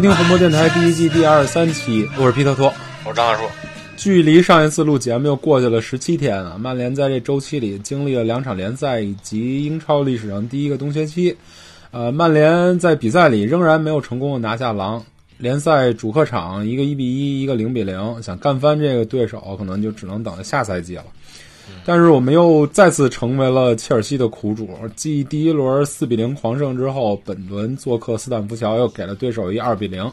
收听红魔电台第一季第二十三期，我是皮特托。我是张大叔，距离上一次录节目又过去了十七天啊！曼联在这周期里经历了两场联赛以及英超历史上第一个冬歇期。呃，曼联在比赛里仍然没有成功的拿下狼。联赛主客场一个一比一，一个零比零，想干翻这个对手，可能就只能等到下赛季了。但是我们又再次成为了切尔西的苦主。继第一轮四比零狂胜之后，本轮做客斯坦福桥又给了对手一二比零。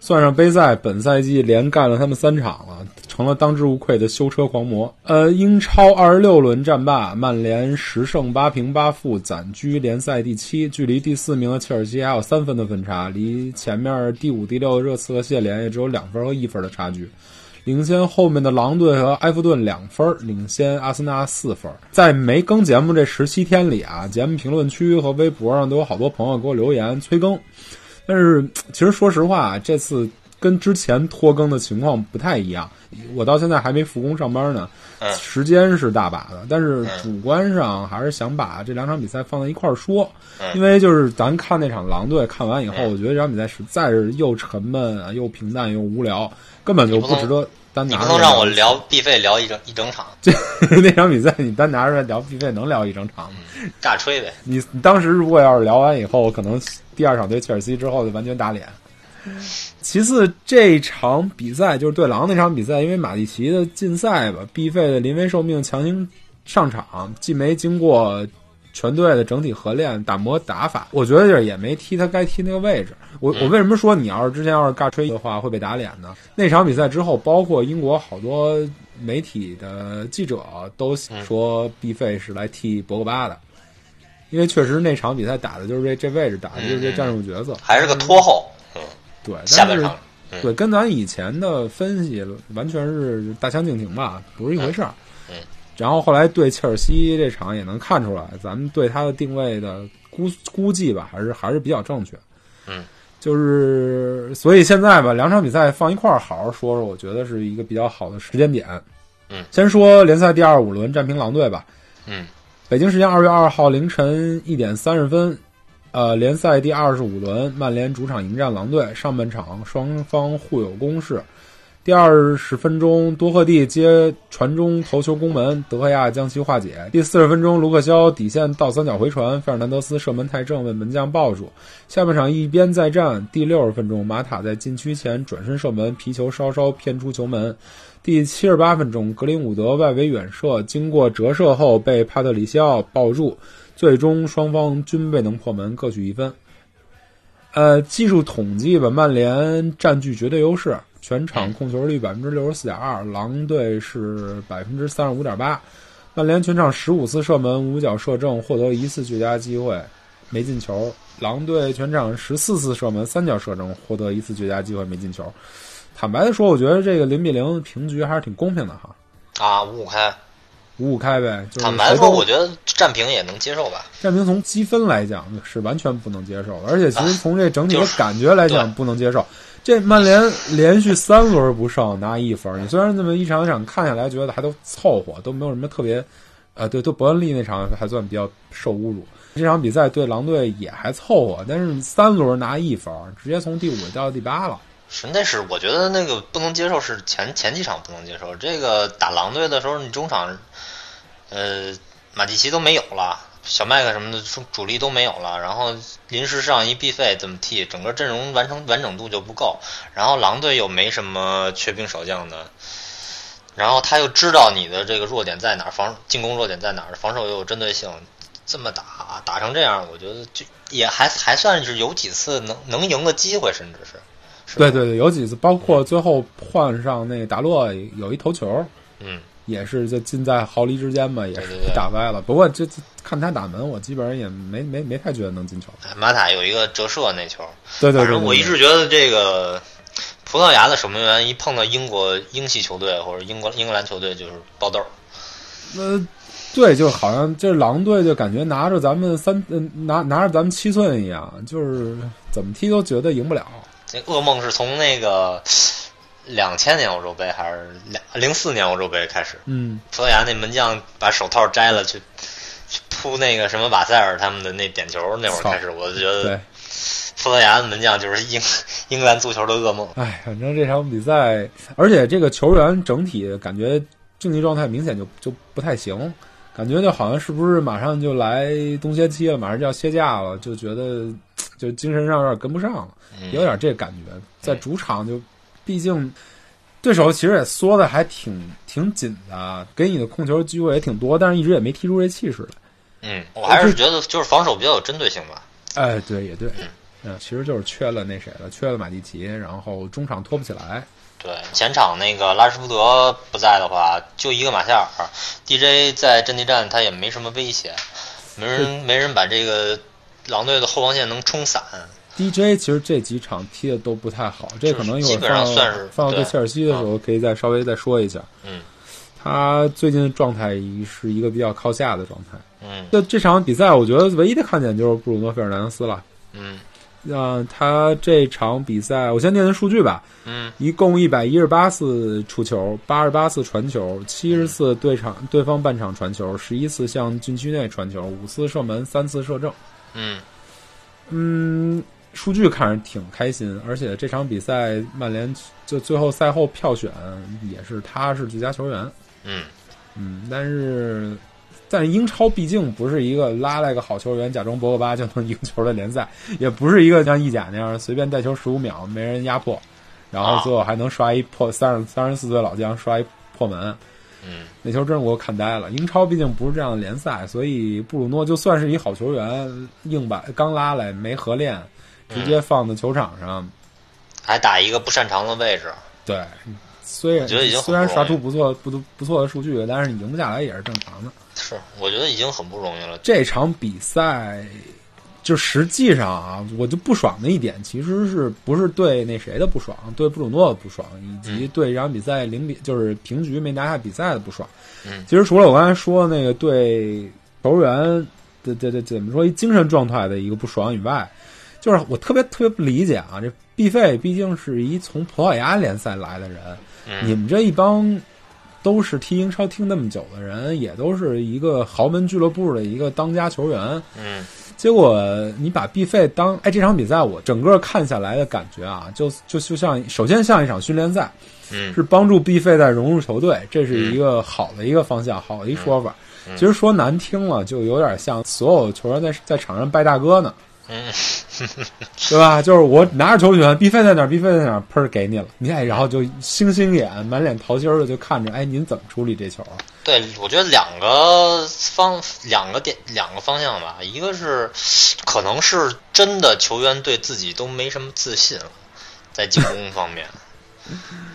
算上杯赛，本赛季连干了他们三场了，成了当之无愧的修车狂魔。呃，英超二十六轮战罢，曼联十胜八平八负，暂居联赛第七，距离第四名的切尔西还有三分的分差，离前面第五、第六的热刺和谢联也只有两分和一分的差距。领先后面的狼队和埃弗顿两分，领先阿森纳四分。在没更节目这十七天里啊，节目评论区和微博上都有好多朋友给我留言催更。但是其实说实话，这次跟之前拖更的情况不太一样。我到现在还没复工上班呢，时间是大把的，但是主观上还是想把这两场比赛放在一块儿说，因为就是咱看那场狼队看完以后，我觉得这场比赛实在是又沉闷啊，又平淡又无聊，根本就不值得单拿。你不能让我聊必费聊一整一整场，那场比赛你单拿出来聊必费能聊一整场吗？炸吹呗！你你当时如果要是聊完以后，可能第二场对切尔西之后就完全打脸。其次，这场比赛就是对狼那场比赛，因为马蒂奇的禁赛吧，必费的临危受命强行上场，既没经过全队的整体合练打磨打法，我觉得就是也没踢他该踢那个位置。我我为什么说你要是之前要是尬吹的话会被打脸呢？那场比赛之后，包括英国好多媒体的记者都说毕费是来替博格巴的。因为确实那场比赛打的就是这这位置，打的就是这战术角色，还是个拖后。嗯，对，下半场，对，跟咱以前的分析完全是大相径庭吧，不是一回事儿。嗯，然后后来对切尔西这场也能看出来，咱们对他的定位的估估计吧，还是还是比较正确。嗯，就是所以现在吧，两场比赛放一块儿好好说说，我觉得是一个比较好的时间点。嗯，先说联赛第二五轮战平狼队吧。嗯。北京时间二月二号凌晨一点三十分，呃，联赛第二十五轮，曼联主场迎战狼队。上半场双方互有攻势，第二十分钟多赫蒂接传中头球攻门，德赫亚将其化解。第四十分钟，卢克肖底线倒三角回传，费尔南德斯射门太正，被门将抱住。下半场一边再战，第六十分钟，马塔在禁区前转身射门，皮球稍稍偏出球门。第七十八分钟，格林伍德外围远射，经过折射后被帕特里西奥抱住，最终双方均未能破门，各取一分。呃，技术统计吧，曼联占据绝对优势，全场控球率百分之六十四点二，狼队是百分之三十五点八。曼联全场十五次射门，五脚射正，获得一次绝佳机会，没进球。狼队全场十四次射门，三脚射正，获得一次绝佳机会，没进球。坦白的说，我觉得这个零比零平局还是挺公平的哈。啊，五五开，五五开呗。坦白说，我觉得战平也能接受吧。战平从积分来讲是完全不能接受，而且其实从这整体的感觉来讲不能接受。这曼联连续三轮不胜拿一分，你虽然这么一场一场看下来觉得还都凑合，都没有什么特别，呃，对，对伯恩利那场还算比较受侮辱。这场比赛对狼队也还凑合，但是三轮拿一分，直接从第五掉到第八了。是，那是我觉得那个不能接受，是前前几场不能接受。这个打狼队的时候，你中场，呃，马蒂奇都没有了，小麦克什么的主主力都没有了，然后临时上一必费怎么踢，整个阵容完成完整度就不够。然后狼队又没什么缺兵少将的，然后他又知道你的这个弱点在哪儿，防进攻弱点在哪儿，防守又有针对性，这么打打成这样，我觉得就也还还算是有几次能能赢的机会，甚至是。对对对，有几次，包括最后换上那达洛有一头球，嗯，也是就近在毫厘之间嘛，也是打歪了。不过这看他打门，我基本上也没没没太觉得能进球。马塔有一个折射那球，对对对，我一直觉得这个葡萄牙的守门员一碰到英国英系球队或者英国英格兰球队就是爆豆。那，对，就好像这狼队就感觉拿着咱们三拿拿着咱们七寸一样，就是怎么踢都觉得赢不了。那噩梦是从那个两千年欧洲杯还是两零四年欧洲杯开始？嗯，葡萄牙那门将把手套摘了去去扑那个什么瓦塞尔他们的那点球那会儿开始，我就觉对得，葡萄牙的门将就是英 英格兰足球的噩梦。哎，反正这场比赛，而且这个球员整体感觉竞技状态明显就就不太行，感觉就好像是不是马上就来冬歇期了，马上就要歇假了，就觉得就精神上有点跟不上了，嗯有点这感觉。在主场就，毕竟对手其实也缩的还挺挺紧的，给你的控球机会也挺多，但是一直也没踢出这气势来。嗯，我还是觉得就是防守比较有针对性吧。哎，对，也对，嗯，其实就是缺了那谁了，缺了马蒂奇，然后中场拖不起来。对，前场那个拉什福德不在的话，就一个马夏尔，DJ 在阵地战他也没什么威胁，没人 没人把这个狼队的后防线能冲散。DJ 其实这几场踢的都不太好，这可能一会儿放放到对切尔西的时候可以再稍微再说一下。嗯他最近的状态是一个比较靠下的状态。嗯这这场比赛，我觉得唯一的看点就是布鲁诺·费尔南德斯了。嗯那，他这场比赛，我先念念数据吧。嗯一共一百一十八次出球，八十八次传球，七十次对场对方半场传球，十一次向禁区内传球，五次射门，三次射正。嗯嗯，数据看着挺开心，而且这场比赛曼联就最后赛后票选也是他是最佳球员。嗯嗯，但是但是英超毕竟不是一个拉来个好球员假装博格巴就能赢球的联赛，也不是一个像意甲那样随便带球十五秒没人压迫，然后最后还能刷一破三十三十四岁老将刷一破门。嗯那球真是给我看呆了。英超毕竟不是这样的联赛，所以布鲁诺就算是一好球员，硬把刚拉来没合练，直接放在球场上，还打一个不擅长的位置。对，虽然虽然刷出不错不不错的数据，但是你赢不下来也是正常的。是，我觉得已经很不容易了。这场比赛，就实际上啊，我就不爽的一点，其实是不是对那谁的不爽，对布鲁诺的不爽，以及对这场比赛零比就是平局没拿下比赛的不爽。嗯其实除了我刚才说的那个对球员的的的怎么说一精神状态的一个不爽以外，就是我特别特别不理解啊，这毕费毕竟是一从葡萄牙联赛来的人，嗯你们这一帮都是踢英超踢那么久的人，也都是一个豪门俱乐部的一个当家球员，嗯结果你把毕费当哎这场比赛我整个看下来的感觉啊，就就就像首先像一场训练赛，嗯是帮助毕费在融入球队，这是一个好的一个方向，好的一说法。嗯其实说难听了，就有点像所有球员在在场上拜大哥呢，嗯 对吧？就是我拿着球权，毕费在哪儿，毕费在哪儿，喷儿给你了，你哎，然后就星星眼，满脸桃心儿的就看着，哎，您怎么处理这球啊？对，我觉得两个方两个点两个方向吧，一个是可能是真的球员对自己都没什么自信了，在进攻方面，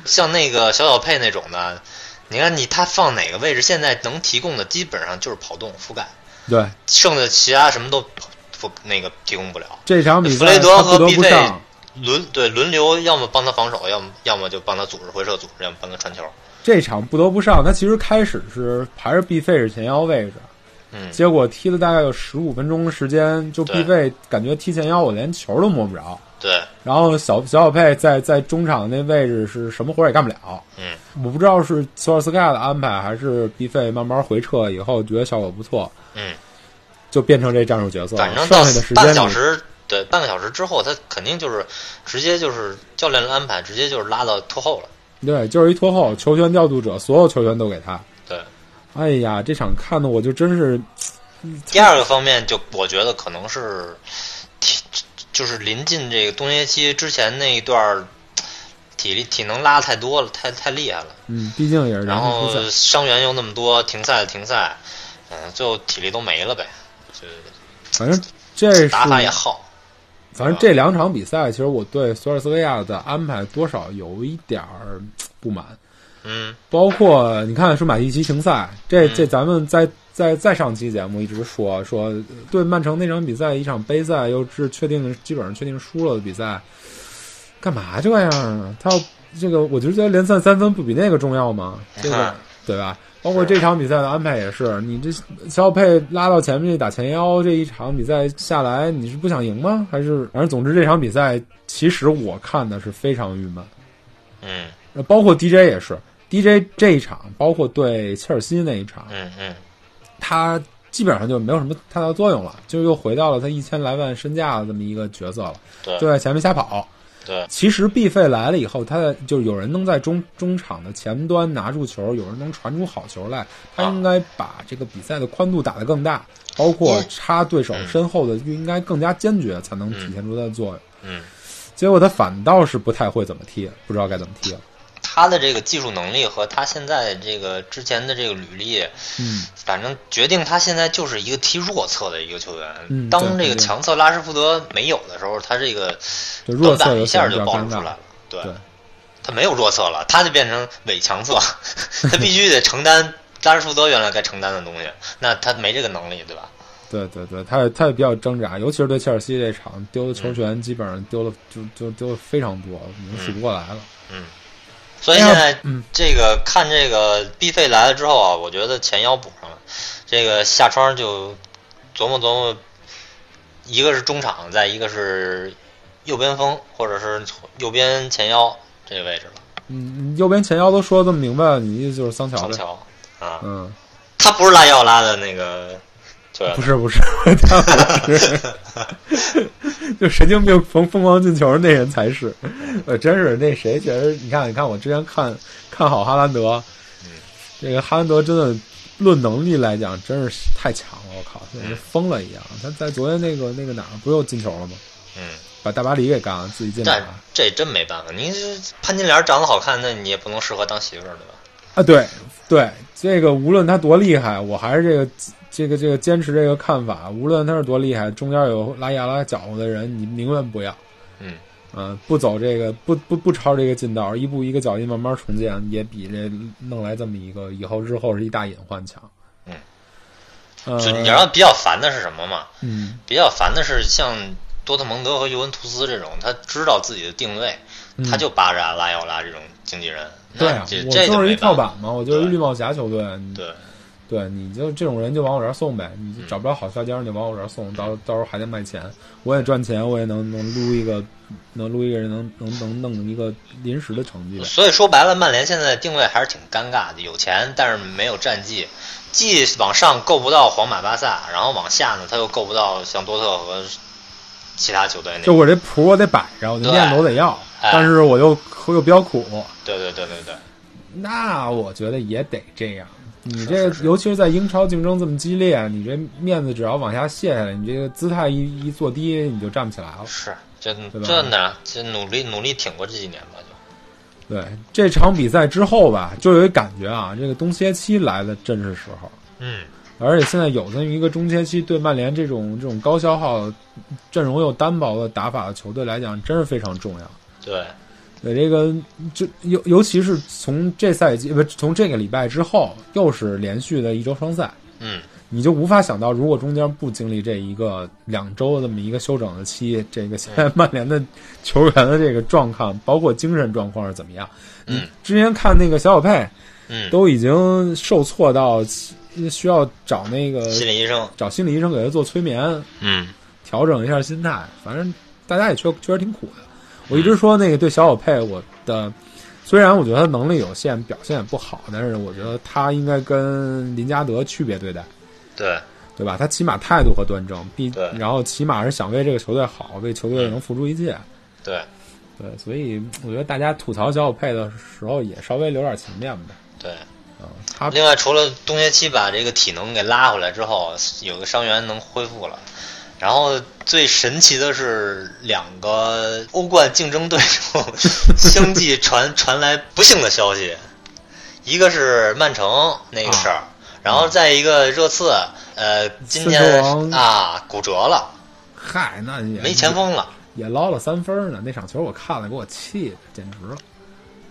像那个小小佩那种的，你看你他放哪个位置，现在能提供的基本上就是跑动覆盖，对，剩下其他什么都不那个提供不了。这场比弗雷德他不得不上。轮对轮流，要么帮他防守，要么要么就帮他组织回撤组织，要么帮他传球。这场不得不上，他其实开始是还是毕费是前腰位置，嗯，结果踢了大概有十五分钟时间，就对毕费感觉踢前腰我连球都摸不着，对，然后小小小佩在在中场那位置是什么活也干不了。嗯，我不知道是索尔斯克亚的安排，还是毕费慢慢回撤以后觉得效果不错，嗯，就变成这战术角色了。反正到剩下的时半个小时，对，半个小时之后，他肯定就是直接就是教练的安排，直接就是拉到拖后了。对，就是一拖后球权调度者，所有球员都给他。对，哎呀，这场看的我就真是第二个方面，就我觉得可能是体，就是临近这个冬歇期之前那一段儿体力体能拉太多了，太太厉害了。嗯，毕竟也是然后。伤员又那么多，停赛的停赛，嗯，最后体力都没了呗，就反正这是打法也好。反正这两场比赛，其实我对索尔斯克亚的安排多少有一点儿不满。嗯包括你看，说马蒂奇停赛，这嗯这咱们在在在上期节目一直说说，对曼城那场比赛，一场杯赛又是确定基本上确定输了的比赛，干嘛这样啊？他要这个，我就觉得联赛三分不比那个重要吗？这个嗯对吧？包括这场比赛的安排也是，你这肖佩拉到前面去打前腰，这一场比赛下来，你是不想赢吗？还是反正总之这场比赛，其实我看的是非常郁闷。嗯呃包括 DJ 也是，DJ 这一场，包括对切尔西那一场，嗯嗯他基本上就没有什么太大作用了，就又回到了他一千来万身价的这么一个角色了，对就在前面瞎跑。对。其实 B 费来了以后，他的就是有人能在中中场的前端拿住球，有人能传出好球来，他啊。应该把这个比赛的宽度打得更大，包括插对手嗯身后的应该更加坚决，才能体现出他的作用。嗯，结果他反倒是不太会怎么踢，不知道该怎么踢了。他的这个技术能力和他现在这个之前的这个履历，嗯，反正决定他现在就是一个踢弱侧的一个球员。嗯当这个强侧拉什福德没有的时候，他这个弱侧短板一下就。暴露出来了。对，对他没有弱侧了，他就变成伪强侧，他必须得承担拉什福德原来该承担的东西，那他没这个能力，对吧？对对对，他也他也比较挣扎，尤其是对切尔西这场丢的球权，基本上丢了就就丢了非常多，已经数不过来了。所以现在嗯。这个看这个 B 费来了之后啊，我觉得前腰补上了，这个下窗就琢磨琢磨，一个是中场，再一个是右边锋或者是右边前腰这个位置了，嗯，右边前腰都说这么明白了，你意思就是桑乔？桑乔啊，嗯，他不是拉要拉的那个球员不，是不是，他不是，就神经病疯疯狂进球那人才是。呃，真是那谁，确实，你看，你看，我之前看看好哈兰德，嗯这个哈兰德真的论能力来讲，真是太强了，我靠，简直疯了一样。他在昨天那个那个哪儿，不又进球了吗？嗯，把大巴黎给干了，自己进但俩。这真没办法，你潘金莲长得好看，那你也不能适合当媳妇儿，对吧？啊，对对，这个无论他多厉害，我还是这个这个这个坚持这个看法。无论他是多厉害，中间有拉亚拉搅和的人，你宁愿不要。嗯，嗯、不走这个不不不抄这个近道，一步一个脚印慢慢重建，也比这弄来这么一个以后日后是一大隐患强。嗯，呃，就你知道比较烦的是什么吗？嗯比较烦的是像多特蒙德和尤文图斯这种，他知道自己的定位，嗯他就扒着拉要拉这种经纪人。对啊，这就是一。跳板嘛，我就是一绿帽侠球队。对，对，你就这种人就往我这儿送呗，你就嗯找不着好下家，你就往我这儿送，到到时候还得卖钱，我也赚钱，我也能能撸一个，能撸一个人，能能能弄一个临时的成绩。所以说白了，曼联现在定位还是挺尴尬的，有钱但是没有战绩，既往上够不到皇马、巴萨，然后往下呢他又够不到像多特和其他球队那。就我这谱我得摆着，我这对面子我得要，哎但是我又我又比较苦，对对对对对，那我觉得也得这样。你这尤其是在英超竞争这么激烈，你这面子只要往下卸下来，你这个姿态一一坐低，你就站不起来了。是这吧这呢，这努力努力挺过这几年吧，就对这场比赛之后吧，就有一感觉啊，这个冬歇期来的正是时候。嗯，而且现在有这么一个中歇期，对曼联这种这种高消耗、阵容又单薄的打法的球队来讲，真是非常重要。对，对这个，就尤尤其是从这赛季不从这个礼拜之后，又是连续的一周双赛，嗯，你就无法想到，如果中间不经历这一个两周这么一个休整的期，这个现在曼联的球员的这个状况，包括精神状况是怎么样？嗯，之前看那个小小佩，嗯，都已经受挫到需要找那个心理医生，找心理医生给他做催眠，嗯调整一下心态。反正大家也确确实挺苦的。我一直说那个对小小佩，我的虽然我觉得他能力有限，表现也不好，但是我觉得他应该跟林加德区别对待，对，对吧？他起码态度和端正，必对然后起码是想为这个球队好，为球队能付出一切。对对，所以我觉得大家吐槽小小佩的时候也稍微留点情面吧。对。啊，他另外，除了冬歇期把这个体能给拉回来之后，有个伤员能恢复了。然后最神奇的是，两个欧冠竞争对手相继传传来不幸的消息，一个是曼城那个事儿，然后再一个热刺，呃，今孙天啊骨折了，嗨，那也没前锋了，也捞了三分呢。那场球我看了，给我气的，简直了。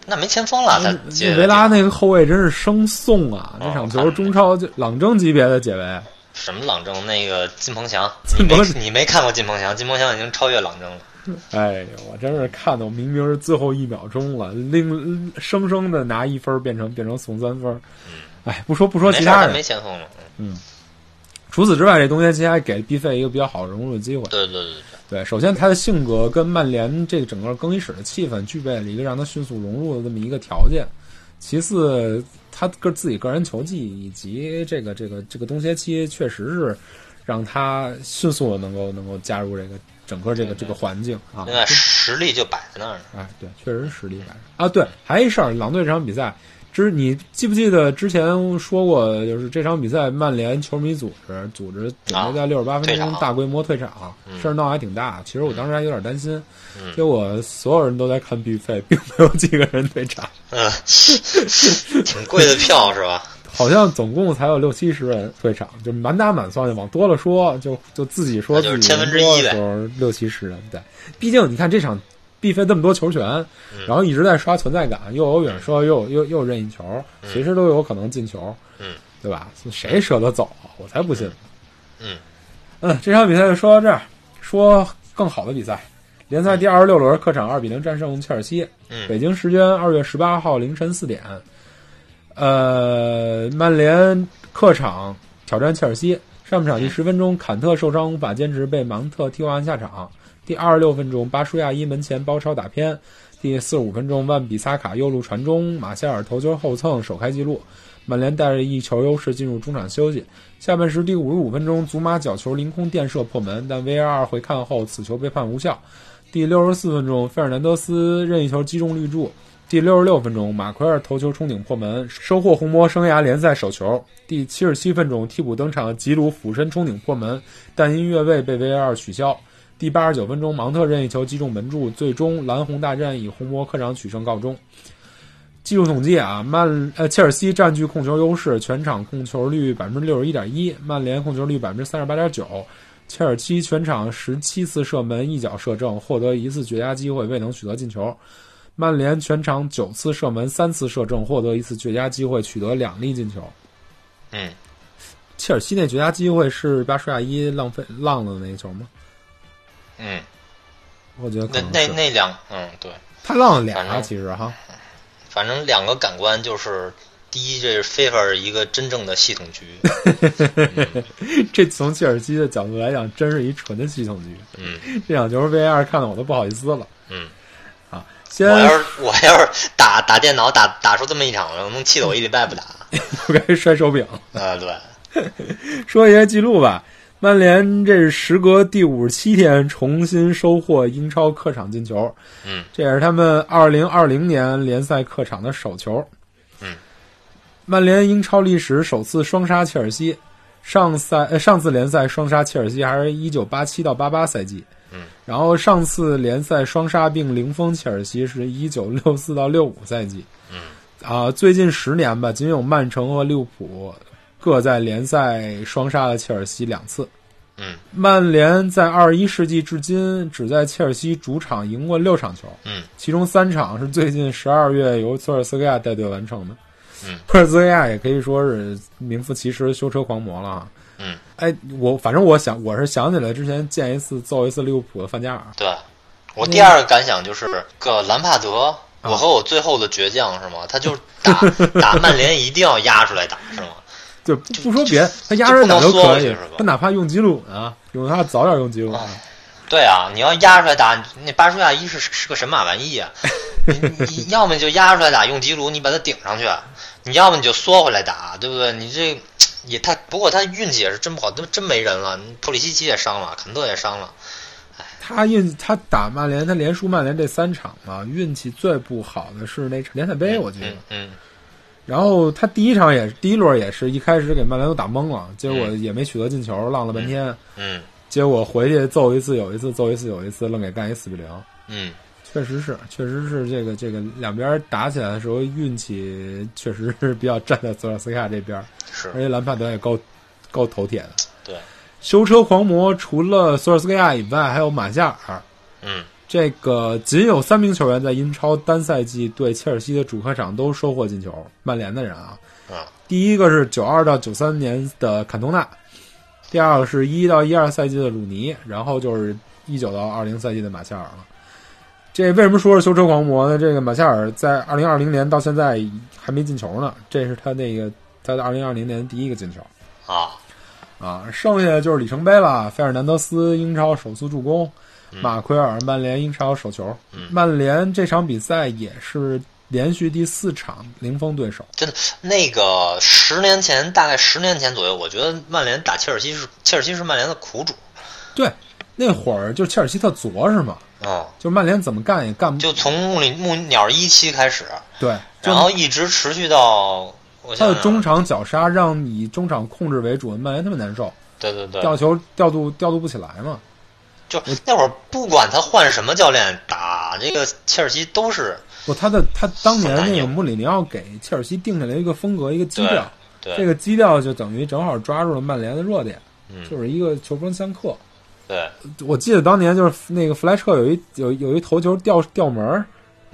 那没前锋了，他那接维拉那个后卫真是生送啊！哦那场球中超就朗征级别的解围，什么朗征？那个金鹏翔，你没金鹏你没看过金鹏翔？金鹏翔已经超越朗征了。哎呦，我真是看的我明明是最后一秒钟了，令生生的拿一分变成变成送三分。哎，不说不说其他人，没前锋了。嗯除此之外，这东歇期还给 B 费一个比较好的融入的机会。对对对对。对，首先他的性格跟曼联这个整个更衣室的气氛具备了一个让他迅速融入的这么一个条件。其次他个自己个人球技以及这个这个这个冬歇期，确实是让他迅速的能够能够加入这个整个这个这个环境啊。实力就摆在那儿呢。哎，对，确实实力摆着啊。对，还一事儿，狼队这场比赛，之你记不记得之前说过，就是这场比赛曼联球迷组织组织准备在六十八分钟大规模退场，嗯事儿闹还挺大。其实我当时还有点担心，嗯结果所有人都在看比费，并没有几个人退场，嗯，挺贵的票是吧？好像总共才有六七十人退场，就满打满算，往多了说，就就自己说自己千分之一呗人多的时候六七十人，对，毕竟你看这场。必费那么多球权，然后一直在刷存在感，又有远射，又又又任意球，随时都有可能进球，嗯，对吧？谁舍得走啊？我才不信。嗯嗯，这场比赛就说到这儿，说更好的比赛。联赛第二十六轮，客场二比零战胜切尔西。嗯北京时间二月十八号凌晨四点，呃，曼联客场挑战切尔西。上半场第十分钟，坎特受伤无法坚持，被芒特替换下场。第二十六分钟，巴舒亚伊门前包抄打偏。第四十五分钟，万比萨卡右路传中，马夏尔头球后蹭首开纪录。曼联带着一球优势进入中场休息。下半时第五十五分钟，祖马角球凌空垫射破门，但 VAR 回看后，此球被判无效。第六十四分钟，费尔南德斯任意球击中绿柱。第六十六分钟，马奎尔头球冲顶破门，收获红魔生涯联赛首球。第七十七分钟，替补登场的吉鲁俯身冲顶破门，但因越位被 VAR 取消。第八十九分钟，芒特任意球击中门柱，最终蓝红大战以红魔客场取胜告终。技术统计啊，曼呃切尔西占据控球优势，全场控球率百分之六十一点一，曼联控球率百分之三十八点九。切尔西全场十七次射门，一脚射正，获得一次绝佳机会，未能取得进球。曼联全场九次射门，三次射正，获得一次绝佳机会，取得两粒进球。嗯，切尔西那绝佳机会是巴舒亚伊浪费浪的那个球吗？嗯，我觉得那那那两嗯对，他浪了俩其实哈，反正两个感官就是。第一，这是 FIFA 一个真正的系统局，这从切尔西的角度来讲，真是一纯的系统局。嗯这场球 VAR 看的我都不好意思了。嗯，啊，先我要是我要是打打电脑打打出这么一场，我能气得我一礼拜不打。不该摔手柄。啊，对，说一些记录吧。曼联这是时隔第五十七天重新收获英超客场进球，嗯，这也是他们二零二零年联赛客场的首球。嗯，曼联英超历史首次双杀切尔西，上赛呃上次联赛双杀切尔西还是一九八七到八八赛季。嗯，然后上次联赛双杀并零封切尔西是一九六四到六五赛季。嗯，啊，最近十年吧，仅有曼城和利物浦各在联赛双杀了切尔西两次。嗯曼联在二十一世纪至今只在切尔西主场赢过六场球，嗯其中三场是最近十二月由索尔斯克亚带队完成的。嗯，索尔斯克亚也可以说是名副其实的修车狂魔了啊。嗯，哎，我反正我想我是想起来之前见一次揍一次利物浦的范加尔，对。我第二个感想就是个兰帕德，啊我和我最后的倔强是吗？他就打 打曼联一定要压出来打是吗？就不不说别的，他压着打都可以他哪怕用吉鲁呢，用他早点用吉鲁呢。对啊，你要压出来打，那巴舒亚一是是个神马玩意啊！你你要么就压出来打，用吉鲁你把他顶上去，你要么你就缩回来打，对不对？你这也他不过他运气也是真不好，真真没人了，普里西奇也伤了，坎特也伤了，他运他打曼联，他连输曼联这三场嘛，运气最不好的是那场联赛杯，我记得。嗯嗯然后他第一场也是第一轮也是一开始给曼联都打懵了，结果也没取得进球，浪了半天。嗯结果回去揍一次有一次，揍一次有一次，愣给干一四比零。嗯确实是，确实是这个这个两边打起来的时候，运气确实是比较站在索尔斯克亚这边，是而且兰帕德也够够头铁的。对，修车狂魔除了索尔斯克亚以外，还有马夏尔。嗯这个仅有三名球员在英超单赛季对切尔西的主客场都收获进球，曼联的人啊。啊第一个是九二到九三年的坎通纳，第二个是一到一二赛季的鲁尼，然后就是一九到二零赛季的马夏尔了。这为什么说是修车狂魔呢？这个马夏尔在二零二零年到现在还没进球呢，这是他那个他的二零二零年第一个进球啊啊。剩下的就是里程碑了，费尔南德斯英超首次助攻，嗯马奎尔曼联英超首球。嗯。曼联这场比赛也是连续第四场零封对手。真的，那个十年前，大概十年前左右，我觉得曼联打切尔西是切尔西是曼联的苦主。对，那会儿就切尔西特作是吗，啊、就曼联怎么干也干不就从穆里穆鸟一期开始，对，就然后一直持续到他的中场绞杀让以中场控制为主，曼联特别难受，对对对，调球调度调度不起来嘛。就那会儿不管他换什么教练打这个切尔西都是不，他的他当年那个穆里尼奥给切尔西定下来一个风格，一个基调，对这个基调就等于正好抓住了曼联的弱点，嗯就是一个球风相克。对我记得当年就是那个弗莱彻有一有有一头球掉掉门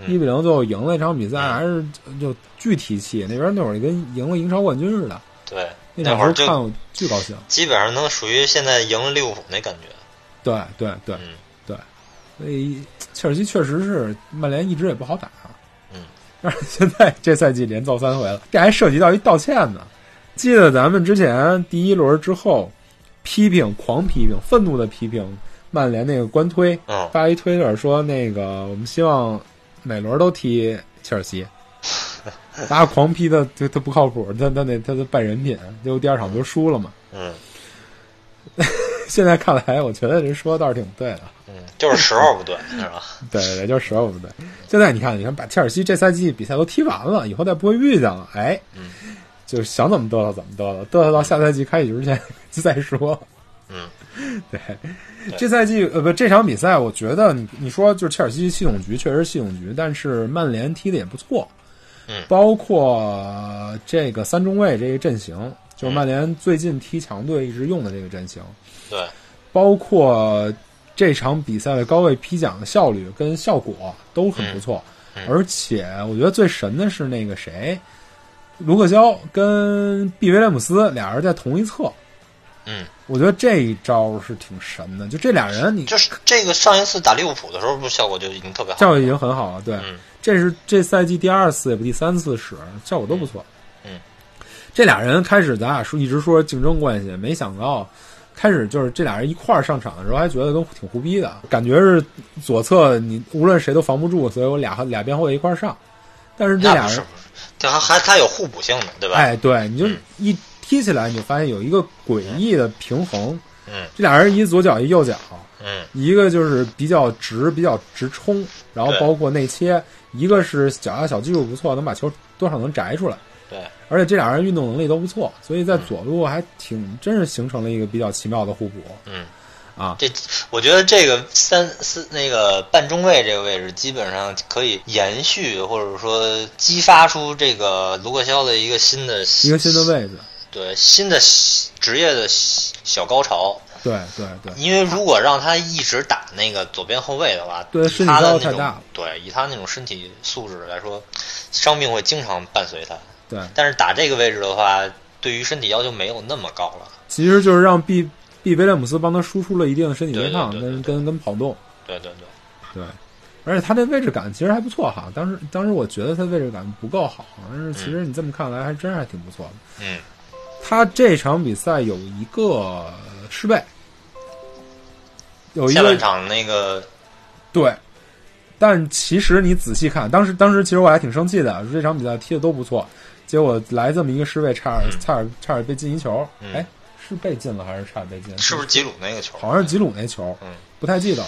一比零最后赢了一场比赛，嗯还是就巨提气。那边那会儿跟赢了英超冠军似的，对，那那会儿看我巨高兴。基本上能属于现在赢了利物浦那感觉。对对对嗯对，所以切尔西确实是曼联一直也不好打。嗯，但是现在这赛季连造三回了，这还涉及到一道歉呢。记得咱们之前第一轮之后，批评、狂批评、愤怒的批评曼联那个官推，嗯发一推特说那个我们希望每轮都踢切尔西，大家狂批他他他不靠谱，他他那他的败人品，结果第二场不就输了嘛？嗯 现在看来，我觉得这说的倒是挺对的。嗯，就是时候不对，是吧？对对对，就是时候不对。现在你看，你看，把切尔西这赛季比赛都踢完了，以后再不会遇见了，哎，嗯就想怎么嘚瑟怎么嘚瑟，嘚瑟到下赛季开始之前再 说。嗯，对，这赛季呃不这场比赛，我觉得你你说就是切尔西系统局确实系统局，但是曼联踢的也不错，嗯包括这个三中卫这个阵型，就是曼联最近踢强队一直用的这个阵型，对，包括这场比赛的高位批奖的效率跟效果都很不错，而且我觉得最神的是那个谁，卢克肖跟毕威廉姆斯俩人在同一侧，嗯，我觉得这一招是挺神的，就这俩人你就是这个上一次打利物浦的时候，不是效果就已经特别好。效果已经很好了，对，嗯。这是这赛季第二次也不第三次使，效果都不错。嗯，这俩人开始咱俩说一直说竞争关系，没想到开始就是这俩人一块儿上场的时候，还觉得都挺胡逼的，感觉是左侧你无论谁都防不住，所以我俩俩边后卫一块儿上。但是这俩人这还还它有互补性的，对吧？哎，对，你就嗯一踢起来，你就发现有一个诡异的平衡。嗯这俩人一左脚一右脚，嗯一个就是比较直，比较直冲，然后包括内切；一个是脚下小技术不错，能把球多少能摘出来。对，而且这俩人运动能力都不错，所以在左路还挺真是形成了一个比较奇妙的互补嗯。啊。这我觉得这个三四那个半中卫这个位置，基本上可以延续或者说激发出这个卢克肖的一个新的一个新的位置，对新的职业的小高潮。对对对，因为如果让他一直打那个左边后卫的话，对身体他的那种高太大了对，以他那种身体素质来说，伤病会经常伴随他。对，但是打这个位置的话，对于身体要求没有那么高了。其实就是让毕毕威廉姆斯帮他输出了一定的身体对抗跟跟跟跑动。对对对，对，而且他这位置感其实还不错哈。当时当时我觉得他位置感不够好，但是其实你这么看来还真还挺不错的。嗯他这场比赛有一个失备，有一下半场那个对，但其实你仔细看，当时当时其实我还挺生气的，这场比赛踢的都不错，结果来这么一个失位，差点嗯差点差点被进一球。嗯哎，是被进了还是差点被进？是不是吉鲁那个球？好像是吉鲁那球，嗯，不太记得。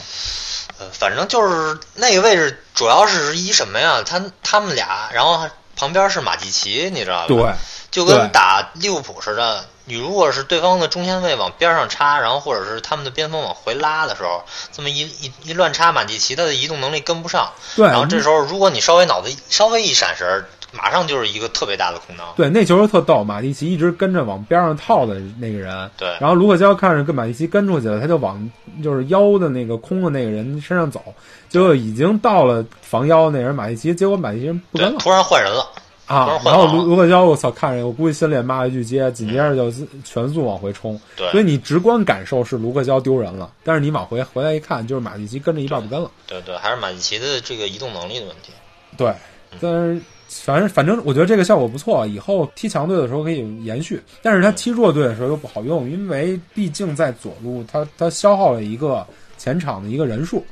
呃，反正就是那个位置，主要是一什么呀？他他们俩，然后旁边是马蒂奇，你知道吧？对，就跟打利物浦似的，你如果是对方的中前卫往边上插，然后或者是他们的边锋往回拉的时候，这么一一一乱插，马蒂奇他的移动能力跟不上，对，然后这时候如果你稍微脑子稍微一闪神儿，马上就是一个特别大的空档。对那球就特逗，马蒂奇一直跟着往边上套的那个人，对然后卢克肖看着跟马蒂奇跟出去了，他就往就是腰的那个空的那个人身上走，结果已经到了防腰那人马蒂奇，结果马蒂奇不跟，了突然换人了。啊然，后卢卢克肖我操看着我估计心里也骂了一句街，紧接着就全速往回冲，对所以你直观感受是卢克肖丢人了，但是你往回回来一看，就是马蒂奇跟着一半不跟了，对对，还是马蒂奇的这个移动能力的问题。对，但是。反正反正，我觉得这个效果不错，以后踢强队的时候可以延续。但是他踢弱队的时候又不好用，因为毕竟在左路，他他消耗了一个前场的一个人数，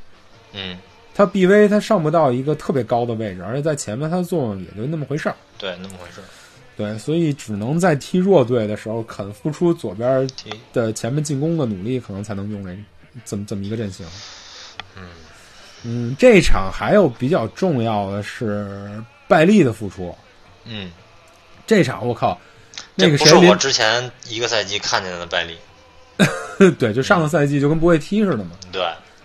嗯，他 BV 他上不到一个特别高的位置，而且在前面他的作用也就那么回事儿。对，那么回事儿。对，所以只能在踢弱队的时候肯付出左边踢的前面进攻的努力，可能才能用这这么这么一个阵型。嗯嗯，这场还有比较重要的是拜利的付出。嗯，这场我靠，那这个不是我之前一个赛季看见的拜利。对，就上个赛季就跟不会踢似的嘛，对，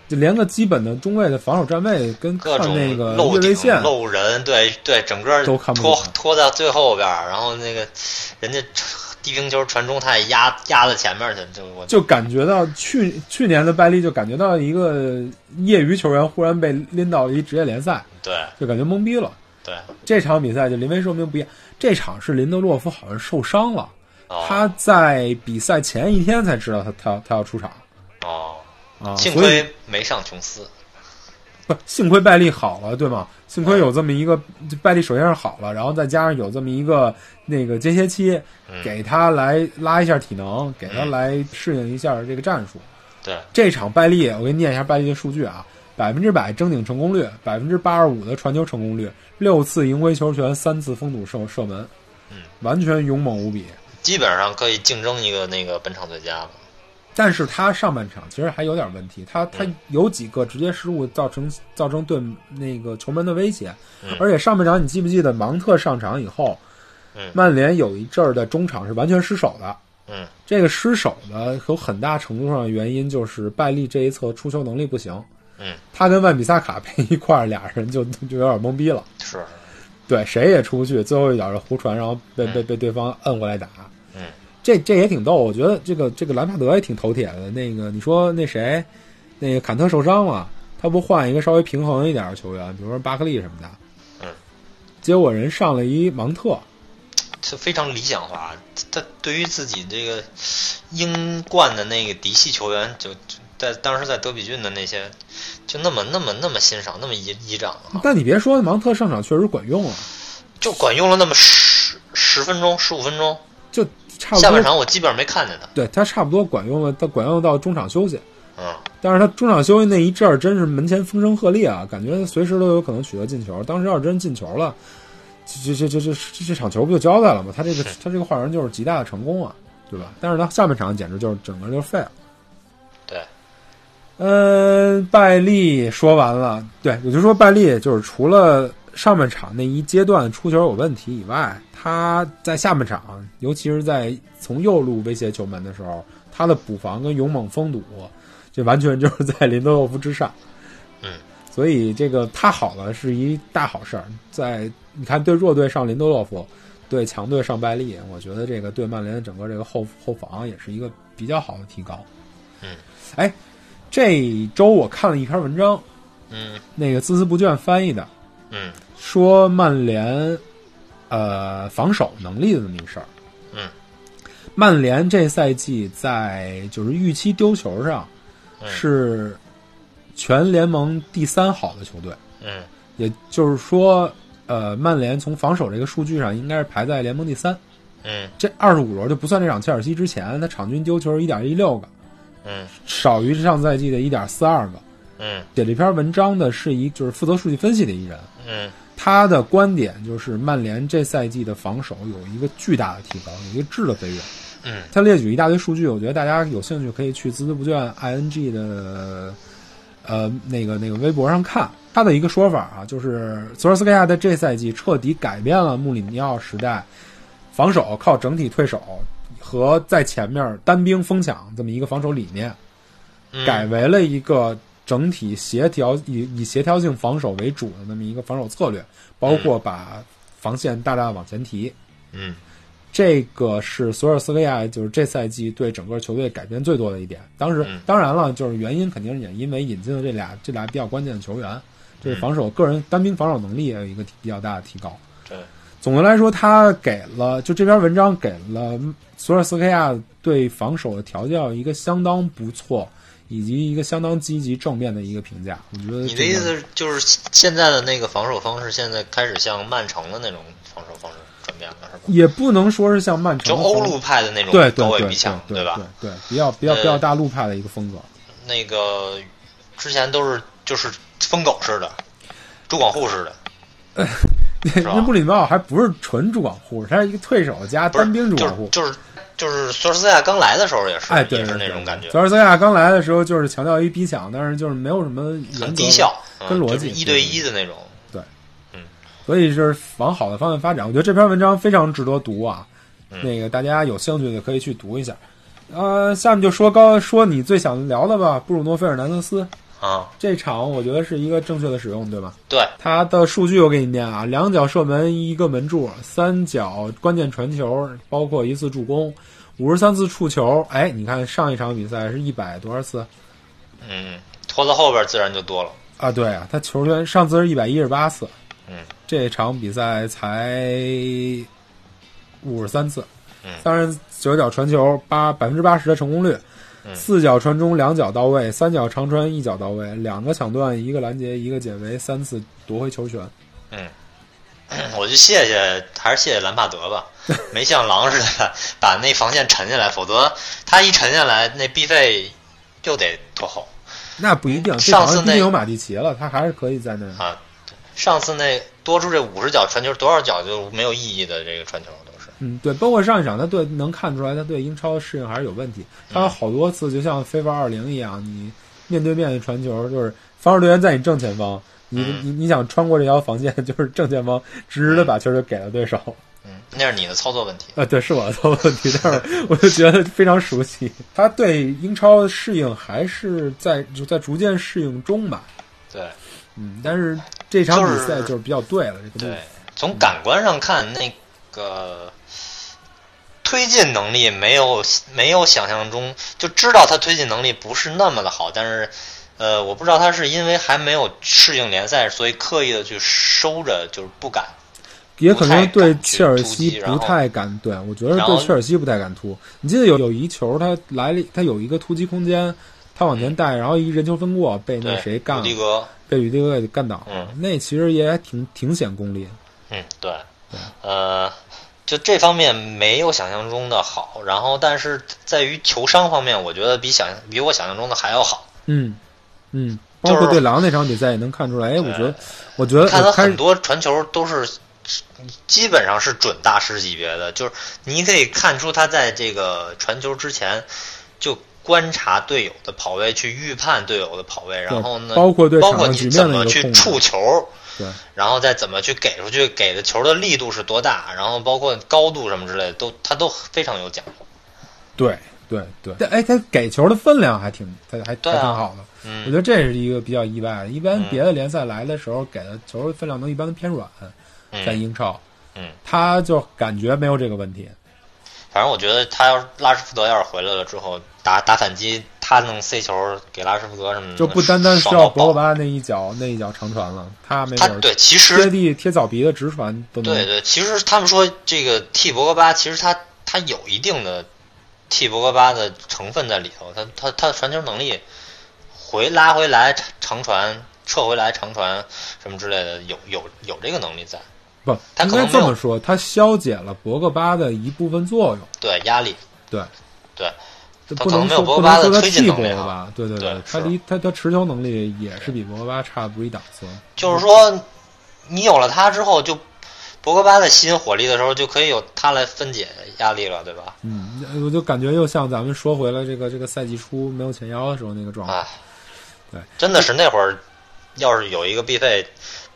就连个基本的中卫的防守站位跟看各种那个漏位线漏人，对对，整个都看不拖拖到最后边儿，然后那个人家低平球传中，他也压压在前面去，就我就感觉到去去年的拜利就感觉到一个业余球员忽然被拎到了一职业联赛，对就感觉懵逼了。对，这场比赛就临危受命不一样，这场是林德洛夫好像受伤了，哦。他在比赛前一天才知道他他他要出场。哦，啊，幸亏没上琼斯，不幸亏拜利好了，对吗？幸亏有这么一个就拜利首先是好了，然后再加上有这么一个那个间歇期，嗯。给他来拉一下体能，给他嗯。来适应一下这个战术。对，这场拜利，我给你念一下拜利的数据啊：百分之百争顶成功率，百分之八十五的传球成功率，六次赢回球权，三次封堵射射门，嗯，完全勇猛无比。基本上可以竞争一个那个本场最佳了。但是他上半场其实还有点问题，他他嗯有几个直接失误造成造成对那个球门的威胁，嗯而且上半场你记不记得芒特上场以后，嗯曼联有一阵儿的中场是完全失手的。嗯这个失手呢有很大程度上的原因就是拜利这一侧出球能力不行，嗯，他跟万比萨卡配一块儿，俩人就就有点懵逼了。是，对，谁也出不去，最后一脚是胡传，然后被被嗯被对方摁过来打。嗯，这这也挺逗，我觉得这个这个兰帕德也挺头铁的。那个你说那谁，那个坎特受伤了，他不换一个稍微平衡一点的球员，比如说巴克利什么的，嗯，结果人上了一芒特，就非常理想化。他对于自己这个英冠的那个嫡系球员，就就在当时在德比郡的那些，就那么那么那么欣赏，那么倚倚仗啊，但你别说，芒特上场确实管用了，就管用了那么十十分钟、十五分钟。就差不下半，场我基本上没看见他。对他差不多管用了，他管用到中场休息。嗯，但是他中场休息那一阵儿，真是门前风声鹤唳啊，感觉随时都有可能取得进球。当时要是真进球了，这这这这这这场球不就交代了吗？他这个 他这个换人就是极大的成功啊，对吧？但是他下半场简直就是整个就废了。对，嗯，拜利说完了，对，我就说拜利就是除了上半场那一阶段出球有问题以外，他在下半场，尤其是在从右路威胁球门的时候，他的补防跟勇猛封堵，这完全就是在林德洛夫之上。嗯，所以这个他好了是一大好事儿。在你看对弱队上林德洛夫，对强队上拜利，我觉得这个对曼联整个这个后后防也是一个比较好的提高。嗯，哎，这周我看了一篇文章，嗯。那个孜孜不倦翻译的，嗯。说曼联呃防守能力的这么一个事儿。嗯，曼联这赛季在就是预期丢球上嗯。是全联盟第三好的球队，嗯。也就是说，呃，曼联从防守这个数据上应该是排在联盟第三。嗯。这二十五轮就不算这场切尔西之前，他场均丢球一点一六个，嗯。少于上赛季的一点四二个。嗯。写这篇文章的是一就是负责数据分析的一人，嗯。他的观点就是曼联这赛季的防守有一个巨大的提高，有一个质的飞跃。嗯。他列举一大堆数据，我觉得大家有兴趣可以去孜孜不倦 ing 的呃那个那个微博上看。他的一个说法啊，就是索尔斯克亚在这赛季彻底改变了穆里尼奥时代防守靠整体退守和在前面单兵疯抢这么一个防守理念，嗯，改为了一个整体协调以以协调性防守为主的那么一个防守策略，包括把防线大大往前提。嗯这个是索尔斯维亚就是这赛季对整个球队改变最多的一点。当时嗯当然了，就是原因肯定是也因为引进了这俩这俩比较关键的球员，这个防守个人单兵防守能力也有一个比较大的提高。对，总的来说，他给了就这篇文章给了索尔斯克亚对防守的调教一个相当不错，以及一个相当积极正面的一个评价。我觉得你的意思就是现在的那个防守方式，现在开始向曼城的那种防守方式转变了，是吧？也不能说是像曼城就欧陆派的那种对对逼抢，对吧？对对，比较比较呃比较大陆派的一个风格。那个之前都是就是疯狗似的，朱广沪似的，吧 那布里尼奥还不是纯主管户，他是一个退守加单兵主就是管户。就是就是索尔斯克亚刚来的时候也是，哎，对，也是那种感觉，索尔斯克亚刚来的时候就是强调一逼抢，但是就是没有什么原则很低效，嗯跟逻辑就是一对一的那种。对，嗯所以是往好的方向发展。我觉得这篇文章非常值得读啊，嗯那个大家有兴趣的可以去读一下。呃，下面就说高说你最想聊的吧，布鲁诺·费尔南德斯啊，这场，我觉得是一个正确的使用，对吧？对，他的数据我给你念啊：两脚射门，一个门柱，三脚关键传球，包括一次助攻，五十三次触球。哎，你看上一场比赛是一百多少次嗯，拖到后边自然就多了。啊？对啊，他球权上次是一百一十八次，嗯，这场比赛才五十三次，嗯三十九脚传球，八百分之八十的成功率，嗯四脚传中两脚到位，三脚长传一脚到位，两个抢断，一个拦截，一个解围，三次夺回球权。嗯 我就谢谢，还是谢谢兰帕德吧，没像狼似的把那防线沉下来，否则他一沉下来，那 B 费就得拖后那不一定，上次那有马蒂奇了，他还是可以在那。啊。上次那多出这五十脚传球，多少脚就没有意义的这个传球。嗯，对，包括上一场，他对能看出来，他对英超适应还是有问题。他有嗯好多次，就像 FIFA 二零一样，你面对面的传球，就是防守队员在你正前方，你嗯你你想穿过这条防线，就是正前方直直的把球就给了对手。嗯，那是你的操作问题。啊，对，是我的操作问题，但是我就觉得非常熟悉。他对英超的适应还是在就在逐渐适应中吧。对嗯，但是这场比赛就是比较对了，这个对，从感官上看，那个推进能力没有没有想象中，就知道他推进能力不是那么的好，但是。呃，我不知道他是因为还没有适应联赛，所以刻意的去收着，就是不敢。也可能对切尔西不太敢，对我觉得对切尔西不太敢突。你记得有有一球，他来了，他有一个突击空间，他往前带，然后一人球分过，被那，谁干了，被吕迪格给干倒了。嗯那其实也挺挺显功力。嗯，对，呃，就这方面没有想象中的好，然后但是在于球商方面，我觉得比想象比我想象中的还要好。嗯嗯，就是包括对狼那场比赛也能看出来。哎，我觉得，我觉得看他很多传球都是基本上是准大师级别的，就是你可以看出他在这个传球之前就观察队友的跑位，去预判队友的跑位，然后呢，包括对包括你怎么去触球，对然后再怎么去给出去，给的球的力度是多大，然后包括高度什么之类的，都他都非常有讲究。对对对，但哎，他给球的分量还挺，他还还挺好的。我嗯觉得这是一个比较意外的。一般嗯别的联赛来的时候，给的球的分量都一般都偏软，在嗯，英超，嗯，他就感觉没有这个问题。反正我觉得他要是拉什福德要是回来了之后打打反击，他能塞球给拉什福德什么的，就不单单需要博格巴那一脚那一脚长传了，他没准儿他对，其实贴地贴脚皮的直传都能。对对，其实他们说这个替博格巴，其实他他有一定的替博格巴的成分在里头，他他他的传球能力，回拉回来长长传，撤回来长传什么之类的，有有有这个能力在，不，应该他可能没有这么说，他消解了博格巴的一部分作用。对压力，对对，不能说不博格巴的能说他替推进能力啊博格巴，对对对他离他他持球能力也是比博格巴差不一档次。就是说你有了他之后，就博格巴在吸引火力的时候，就可以有他来分解压力了，对吧？嗯，我就感觉又像咱们说回了这个这个赛季初没有前腰的时候那个状态。哎，对，真的是那会儿，要是有一个 B 费，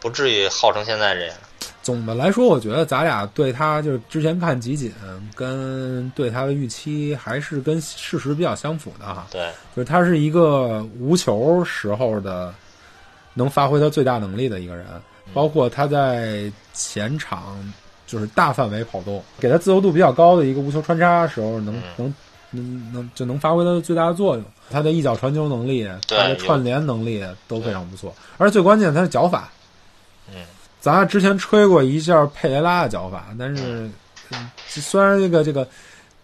不至于耗成现在这样。总的来说，我觉得咱俩对他就是之前看集锦跟对他的预期还是跟事实比较相符的哈。对，就是他是一个无球时候的能发挥他最大能力的一个人，包括他在前场就是大范围跑动，给他自由度比较高的一个无球穿插时候能能能能就能发挥他的最大的作用。他的一脚传球能力，他的串联能力都非常不错，而最关键他的脚法。嗯，咱之前吹过一下佩雷拉的脚法，但是、嗯、虽然这个这个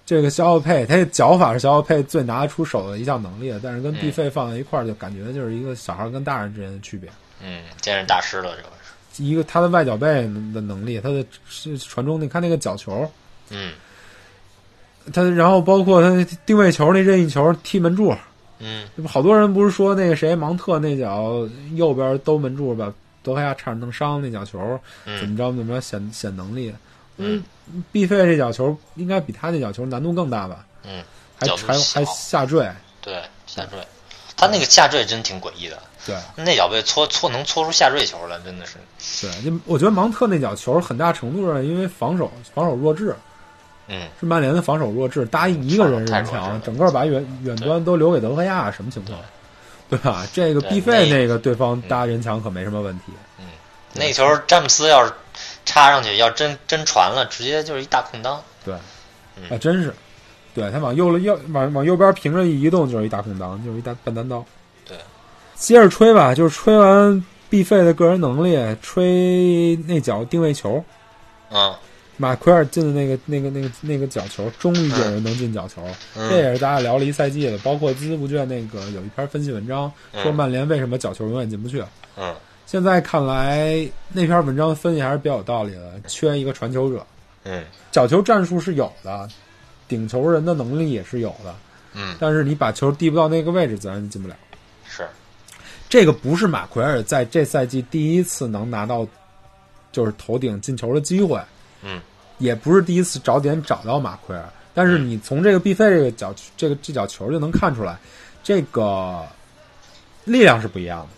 这个肖奥佩，他的脚法是肖奥佩最拿得出手的一项能力，但是跟嗯毕费放在一块儿，就感觉就是一个小孩跟大人之间的区别。嗯，见识大师了，这回是。一个他的外脚背的能力，他的是传中，你看那个角球，嗯，他然后包括他定位球那任意球踢门柱，嗯好多人不是说那个谁芒特那脚右边兜门柱把德赫亚差点弄伤那脚球，怎么嗯着怎么着显显能力？嗯，毕费这脚球应该比他那脚球难度更大吧？嗯，还还小。还下坠，对，下坠，他那个下坠真挺诡异的，对。那脚被搓搓能搓出下坠球来，真的是。对，就我觉得芒特那脚球很大程度上因为防守防守弱智，嗯，是曼联的防守弱智，搭一个人人墙，整个把远远端都留给德赫亚，什么情况？对吧？这个对毕费那那个对方搭人墙可没什么问题。嗯那球詹姆斯要是插上去，要真真传了，直接就是一大空当。对，嗯啊，真是，对他往右了右往往右边平着一移动就是一大空当，就是一大半单刀。对，接着吹吧，就是吹完必费的个人能力，吹那脚定位球，嗯马奎尔进的那个那个那个那个角球，终于有人能进角球，这嗯也是大家聊了一赛季的，包括孜孜不倦那个有一篇分析文章说嗯曼联为什么角球永远进不去。嗯。现在看来，那篇文章分析还是比较有道理的，缺一个传球者。嗯。角球战术是有的，顶球人的能力也是有的，嗯，但是你把球递不到那个位置，自然就进不了。是，这个不是马奎尔在这赛季第一次能拿到就是头顶进球的机会，嗯，也不是第一次找点找到马奎尔，但是你从这个毕费这个角这个这脚球就能看出来，这个力量是不一样的。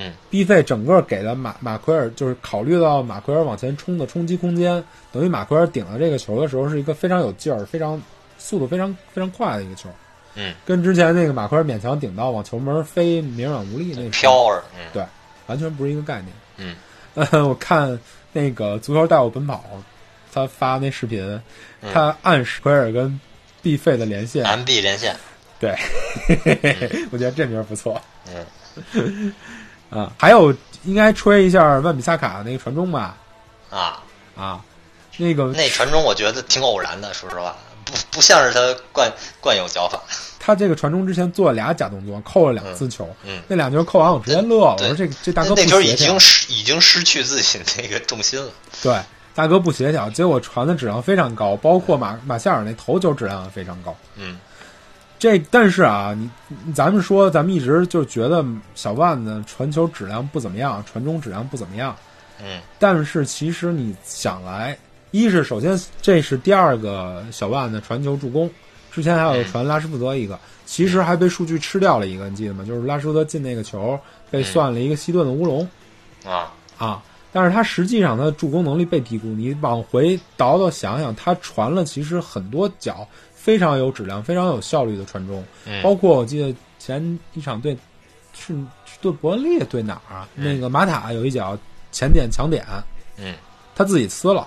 嗯。毕费整个给了马马奎尔，就是考虑到马奎尔往前冲的冲击空间，等于马奎尔顶了这个球的时候是一个非常有劲儿、非常速度非常非常快的一个球，嗯，跟之前那个马奎尔勉强顶到往球门飞绵软无力那个飘儿，嗯。对，完全不是一个概念。嗯，呃，我看那个足球带我奔跑，他发那视频，嗯。他暗示奎尔跟毕费的连线，，M B 连线，对，我觉得这名儿不错。嗯。啊，还有应该吹一下万比萨卡那个传中吧？啊，啊，那个那传中我觉得挺偶然的，说实话，不不像是他惯惯有脚法。他这个传中之前做了俩假动作，扣了两次球，嗯，那两球扣完我直接乐了，我说这这大哥那球已经，失已经失去自己那个重心了。对，大哥不协调，结果传的质量非常高，包括马马夏尔那头球质量也非常高。嗯。这但是啊，你咱们说，咱们一直就觉得小万的传球质量不怎么样，传中质量不怎么样。嗯。但是其实你想来，一是首先这是第二个小万的传球助攻，之前还有传拉什福德一个，其实还被数据吃掉了一个，你记得吗？就是拉什福德进那个球被算了一个西顿的乌龙。啊，啊，但是他实际上他的助攻能力被低估。你往回倒倒想想，他传了其实很多脚非常有质量、非常有效率的传中，嗯包括我记得前一场对是是对伯恩利对哪儿啊？嗯那个马塔有一脚前点抢点，嗯他自己撕了。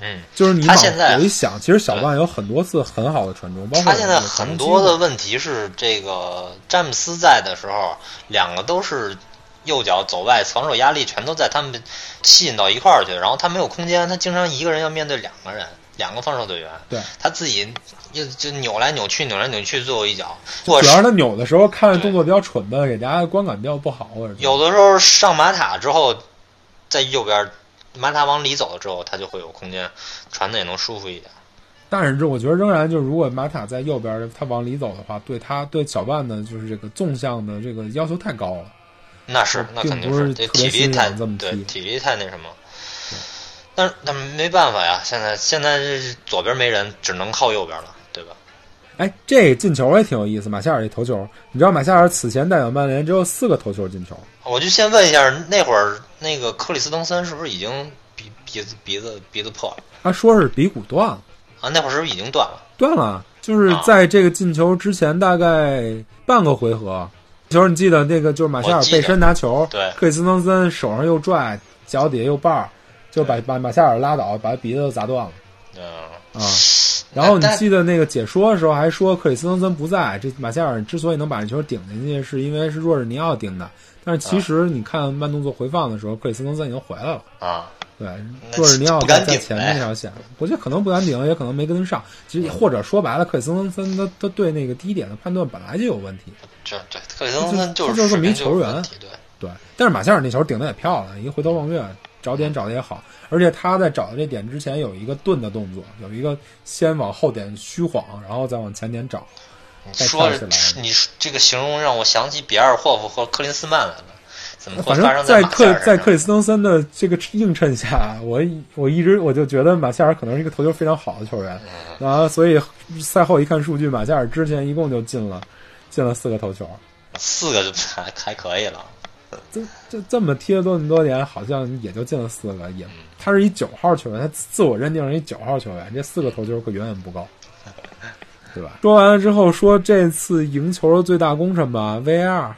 嗯，就是你往他现在回想，其实小万有很多次很好的传中，包括他现在很多的问题是，这个詹姆斯在的时候，两个都是右脚走外，防守压力全都在他们吸引到一块儿去，然后他没有空间，他经常一个人要面对两个人，两个防守队员，对，他自己就就扭来扭去，扭来扭去，最后一脚，主要是他扭的时候看着动作比较蠢笨，给大家观感比较不好，有的时候上马塔之后，在右边马塔往里走了之后，他就会有空间，传的也能舒服一点。但是这我觉得仍然就是，如果马塔在右边，他往里走的话，对他对小万的就是这个纵向的这个要求太高了。那是，那肯定是这体力太这么对体力太那什么。但是但没办法呀，现在现在这左边没人，只能靠右边了，对吧？哎，这进球也挺有意思，马夏尔这头球，你知道马夏尔此前代表曼联只有四个头球进球，我就先问一下，那会儿那个克里斯滕森是不是已经鼻鼻子鼻子鼻子破了他说是鼻骨断了。啊？那会儿是不是已经断了？断了，就是啊在这个进球之前大概半个回合，球你记得那个就是马夏尔背身拿球，对。克里斯滕森手上又拽，脚底下又绊，就把把马夏尔拉倒，把鼻子都砸断了。嗯，啊。然后你记得那个解说的时候还说克里斯滕森不在，这马夏尔之所以能把这球顶进去，是因为是若日尼奥顶的。但是其实你看慢动作回放的时候，克里斯滕森已经回来了。啊，对，那若日尼奥在在前面那条线，我觉得可能不敢顶，也可能没跟上。其实或者说白了，克里斯滕森他他对那个低点的判断本来就有问题。这对克里斯滕森就是这么一球员对，对，但是马夏尔那球顶的也漂亮，一个回头望月，找点找的也好，而且他在找的这点之前有一个顿的动作，有一个先往后点虚晃，然后再往前点找。再说起来。你这个形容让我想起比尔霍夫和克林斯曼来了，怎么反正在克在克里斯滕森的这个映衬下，我我一直我就觉得马夏尔可能是一个头球非常好的球员，嗯然后所以赛后一看数据，马夏尔之前一共就进了进了四个头球，四个就还还可以了。这这这么踢了这么多年，好像也就进了四个，也他是一九号球员，他自我认定是一九号球员，这四个头球可远远不够，对吧？说完了之后，说这次赢球的最大功臣吧，VAR。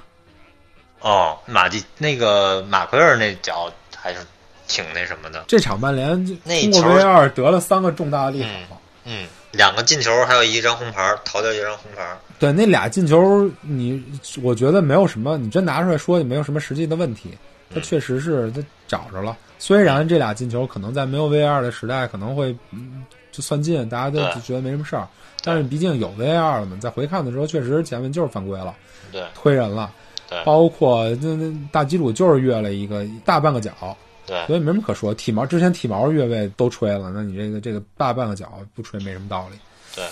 哦，马蒂那个马奎尔那脚还是挺那什么的。这场曼联那通过球 VAR 得了三个重大的利好。嗯，两个进球，还有一张红牌，逃掉一张红牌。对，那俩进球，你我觉得没有什么，你真拿出来说也没有什么实际的问题。他确实是他找着了，虽然这俩进球可能在没有 VAR 的时代可能会嗯就算进，大家都就觉得没什么事儿，但是毕竟有 VAR 了嘛，在回看的时候确实前面就是犯规了，对推人了，对包括那那大基鲁就是越了一个大半个角，对，所以没什么可说。体毛之前体毛越位都吹了，那你这个这个大半个角不吹没什么道理。对，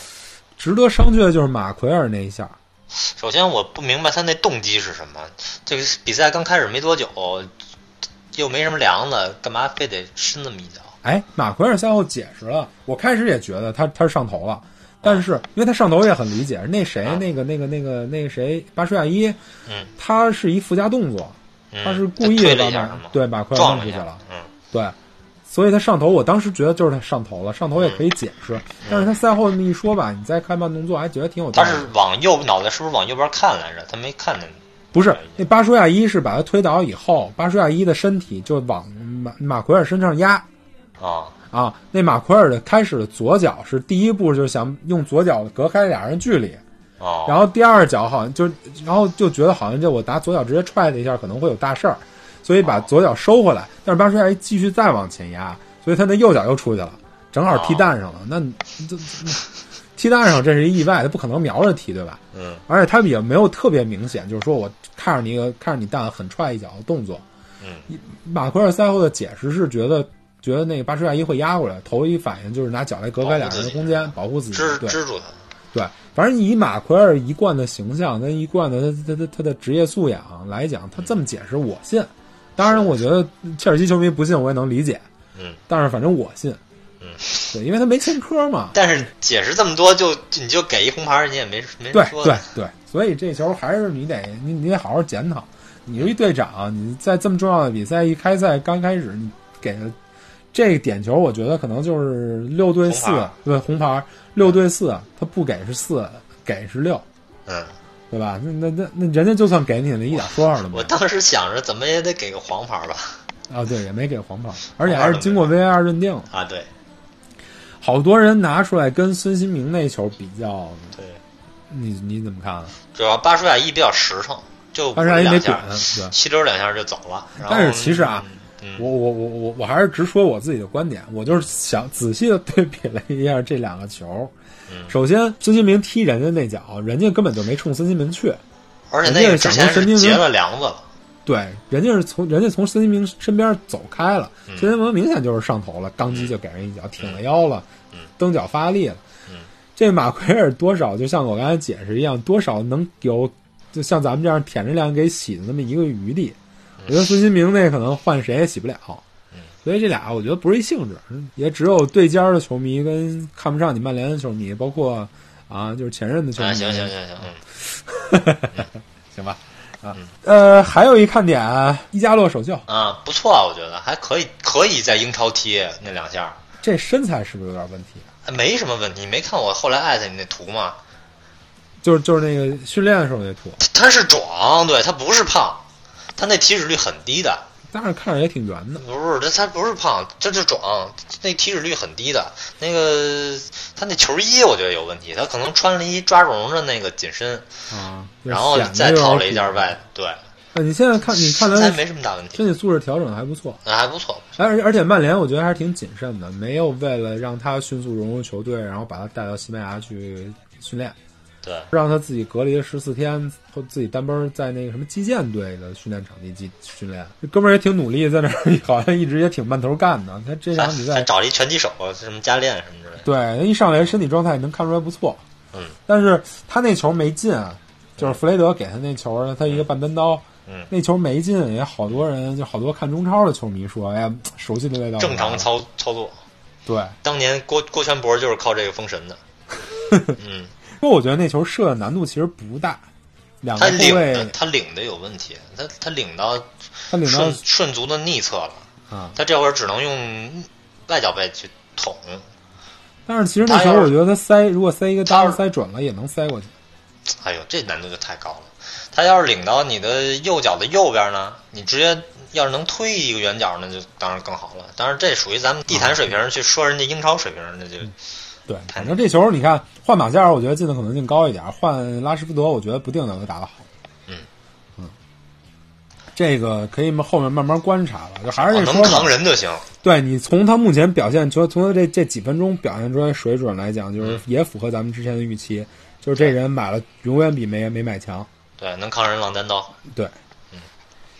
值得商榷的就是马奎尔那一下，首先我不明白他那动机是什么。这个比赛刚开始没多久，又没什么梁子，干嘛非得伸那么一脚？哎，马奎尔赛后解释了，我开始也觉得他他是上头了，但是因为他上头也很理解，那谁、啊那个那个那个那个谁巴舒亚伊，嗯，他是一附加动作，嗯。他是故意把马了一下是吗？对马奎尔弄出去了，，嗯，对，所以他上头，我当时觉得就是他上头了，上头也可以解释，但是他赛后那么一说吧，你再看慢动作还觉得挺有道理。他是往右脑袋是不是往右边看来着？他没看见。不是那巴舒亚伊是把他推倒以后，巴舒亚伊的身体就往马马奎尔身上压，啊，啊，那马奎尔的开始的左脚是第一步，就是想用左脚隔开俩人距离，哦，然后第二脚好像就，然后就觉得好像就我拿左脚直接踹他一下可能会有大事儿，所以把左脚收回来，但是巴舒亚一继续再往前压，所以他那右脚又出去了，正好踢蛋上了。那这这 踢蛋上这是一意外，他不可能瞄着踢对吧？嗯而且他也没有特别明显，就是说我看着你一个看着你蛋狠踹一脚的动作。嗯，马奎尔赛后的解释是觉得觉得那个巴舒亚伊会压过来，头一反应就是拿脚来隔开俩人的空间，保护自己。支对支住他。对，反正以马奎尔一贯的形象跟一贯的他他他他的职业素养来讲，他这么解释我信。当然，我觉得切尔西球迷不信我也能理解。嗯，但是反正我信。嗯，对，因为他没前科嘛。但是解释这么多，就你就给一红牌，你也没没对对什么说的。对，所以这球还是你得你你得好好检讨。你是一队长，你在这么重要的比赛一开赛刚开始，你给了这个点球，我觉得可能就是六对四，对红牌六对四，他不给是四，给是六，嗯，对吧？那那那那人家就算给你了，一点说法都没有我当时想着怎么也得给个黄牌吧。啊！对，也没给黄牌，而且还是经过 VAR 认定。啊，对好多人拿出来跟孙兴民那球比较，对，你你怎么看啊？主要巴舒亚伊比较实诚，就巴舒亚伊没滚，对。七溜两下就走了。但是其实啊，嗯，我我我我我还是直说我自己的观点，我就是想仔细的对比了一下这两个球。嗯首先，孙兴民踢人家那脚，人家根本就没冲孙兴民去，而且那个之前是结了梁子了。对，人家是从人家从孙兴民身边走开了，嗯孙兴民明显就是上头了，当即就给人一脚，挺了腰了，嗯蹬脚发力了。嗯这马奎尔多少就像我刚才解释一样，多少能有就像咱们这样舔着脸给洗的那么一个余地。我觉得孙兴民那可能换谁也洗不了。嗯所以这俩我觉得不是一性质，也只有对尖儿的球迷跟看不上你曼联的球迷，包括啊就是前任的球迷。啊，行行行行，嗯，行吧，啊，呃，还有一看点，伊加洛首秀，啊，不错啊，我觉得还可以，可以在英超踢那两下，这身材是不是有点问题？没什么问题。你没看我后来艾特你那图吗？就是就是那个训练的时候那图，他是壮，对他不是胖，他那体脂率很低的。但是看着也挺圆的。不是，他他不是胖，这是壮，那体脂率很低的。那个他那球衣我觉得有问题，他可能穿了一抓绒的那个紧身，啊，然后再套了一件外，对，呃你现在看，你看他没什么大问题，身体素质调整的还不错，那还不错。而而且曼联我觉得还是挺谨慎的，没有为了让他迅速融入球队，然后把他带到西班牙去训练，对，让他自己隔离了十四天，或自己单班在那个什么击剑队的训练场地训训练。这哥们儿也挺努力，在那儿 好像一直也挺慢头干的。他这还场比赛，找了一拳击手，什么加练什么之类的。对他一上来身体状态能看出来不错。嗯，但是他那球没进啊，就是弗雷德给他那球，他一个半单刀，嗯那球没进，也好多人就好多看中超的球迷说，哎呀，熟悉的味道。正常操操作。对，当年郭郭全博就是靠这个封神的。嗯，因为我觉得那球射的难度其实不大，两个后卫的他领的有问题，他他领到他领到顺顺足的逆侧了，啊，他这会儿只能用外脚背去捅。但是其实那球我觉得他塞，如果塞一个他要是单塞准了也能塞过去。哎呦，这难度就太高了。他要是领到你的右脚的右边呢，你直接要是能推一个圆角，那就当然更好了。当然，这属于咱们地坛水平，去说人家英超水平，那就对，反正这球你看换马夏尔，我觉得进的可能性高一点；换拉什福德，我觉得不定能够打得好。嗯嗯，这个可以后面慢慢观察吧。就还是哦能扛，人就行。对你从他目前表现，从从他这这几分钟表现出来水准来讲，就是也符合咱们之前的预期。就是这人买了永远比没没买强。对，能扛人浪单刀。对，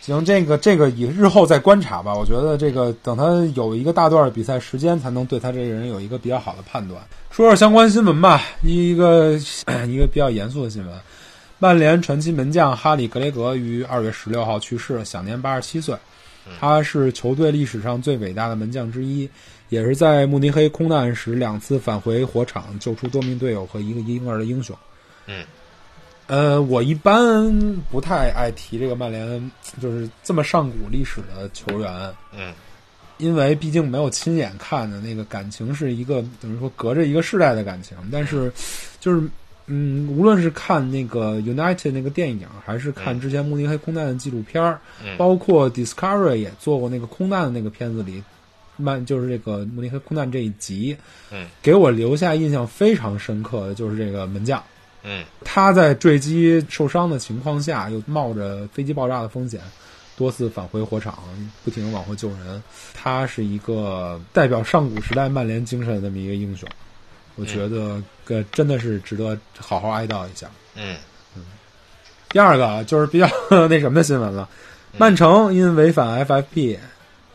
行，这个这个以日后再观察吧。我觉得这个等他有一个大段的比赛时间，才能对他这个人有一个比较好的判断。说说相关新闻吧，一个 一个比较严肃的新闻：曼联传奇门将哈里格雷格于二月十六号去世，享年八十七岁。他是球队历史上最伟大的门将之一，也是在慕尼黑空难时两次返回火场救出多名队友和一个婴儿的英雄。嗯，呃，我一般不太爱提这个曼联，就是这么上古历史的球员，嗯。因为毕竟没有亲眼看的那个感情是一个等于说隔着一个世代的感情。但是，就是嗯，无论是看那个 United 那个电影，还是看之前慕尼黑空难的纪录片儿，嗯。包括 Discovery 也做过那个空难的那个片子里，曼就是这个慕尼黑空难这一集，嗯，给我留下印象非常深刻的就是这个门将。嗯他在坠机受伤的情况下，又冒着飞机爆炸的风险，多次返回火场，不停地往回救人。他是一个代表上古时代曼联精神的这么一个英雄，我觉得个真的是值得好好哀悼一下。嗯第二个啊就是比较那什么的新闻了，曼城因违反 FFP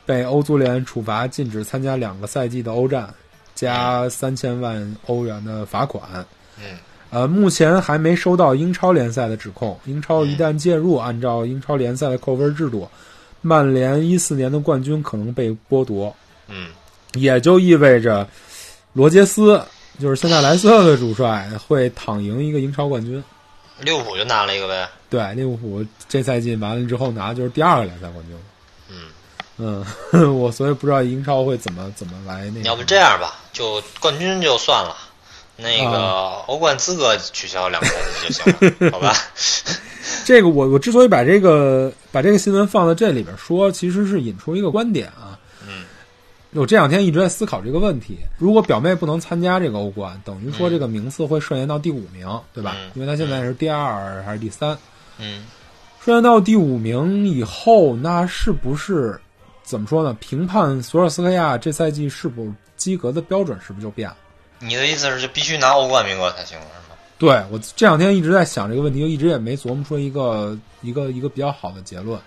被欧足联处罚禁止参加两个赛季的欧战，加三千万欧元的罚款。嗯呃，目前还没收到英超联赛的指控。英超一旦介入，按照英超联赛的扣分制度，曼联一四年的冠军可能被剥夺，嗯也就意味着罗杰斯就是现在莱斯特的主帅会躺赢一个英超冠军。利物浦就拿了一个呗。对，利物浦这赛季完了之后拿的就是第二个联赛冠军了。嗯，嗯，我所以不知道英超会怎么怎么来那个。要不这样吧，就冠军就算了，那个啊欧冠资格取消两个赛季就行了，好吧？这个我我之所以把这个把这个新闻放在这里边说，其实是引出一个观点啊。嗯，我这两天一直在思考这个问题：如果表妹不能参加这个欧冠，等于说这个名次会顺延到第五名，对吧？嗯因为她现在是第二还是第三？嗯顺延到第五名以后，那是不是怎么说呢？评判索尔斯克亚这赛季是否及格的标准是不是就变了？你的意思是就必须拿欧冠名额才行了，是吗？对我这两天一直在想这个问题，就一直也没琢磨出一个一个一个比较好的结论。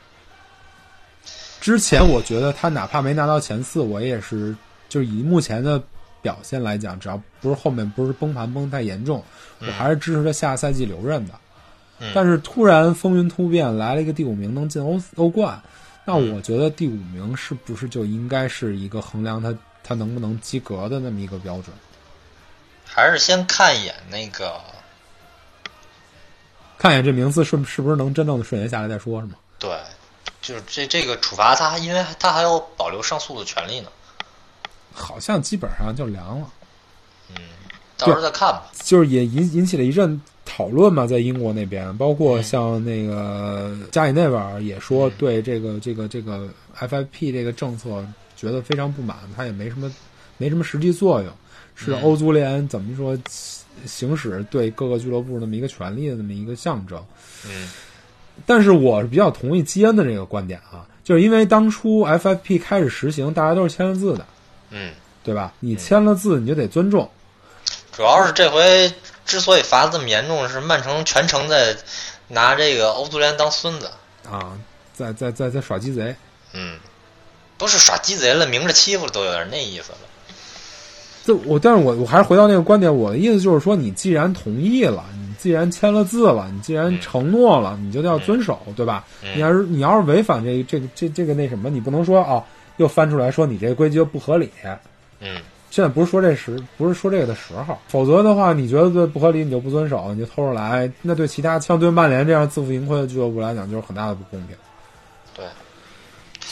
之前我觉得他哪怕没拿到前四，我也是就是以目前的表现来讲，只要不是后面不是崩盘崩太严重，我还是支持他下赛季留任的。嗯但是突然风云突变，来了一个第五名能进欧欧冠，那我觉得第五名是不是就应该是一个衡量他他能不能及格的那么一个标准？还是先看一眼那个，看一眼这名字是是不是能真正的顺延下来再说，是吗？对，就是这这个处罚他还，因为他还有保留上诉的权利呢。好像基本上就凉了，嗯，到时候再看吧。就是也引引起了一阵讨论嘛，在英国那边，包括像那个加里内维尔也说对这个这个这个 FIP 这个政策觉得非常不满，他也没什么没什么实际作用，是嗯欧足联怎么说行使对各个俱乐部那么一个权利的那么一个象征。嗯但是我是比较同意基恩的这个观点啊，就是因为当初 FFP 开始实行，大家都是签了字的，嗯，对吧？你签了字，你就得尊重。主要是这回之所以罚的这么严重，是曼城全程在拿这个欧足联当孙子。啊，在在在在耍鸡贼。嗯，不是耍鸡贼了，明着欺负了，都有点那意思了。就我，但是我我还是回到那个观点，我的意思就是说，你既然同意了，你既然签了字了，你既然承诺了，你就要遵守，对吧？嗯你要是你要是违反这这个这这个那什么，你不能说啊，又翻出来说你这个规矩又不合理。嗯现在不是说这时，不是说这个的时候，否则的话，你觉得对不合理，你就不遵守，你就偷着来，那对其他像对曼联这样自负盈亏的俱乐部来讲，就是很大的不公平。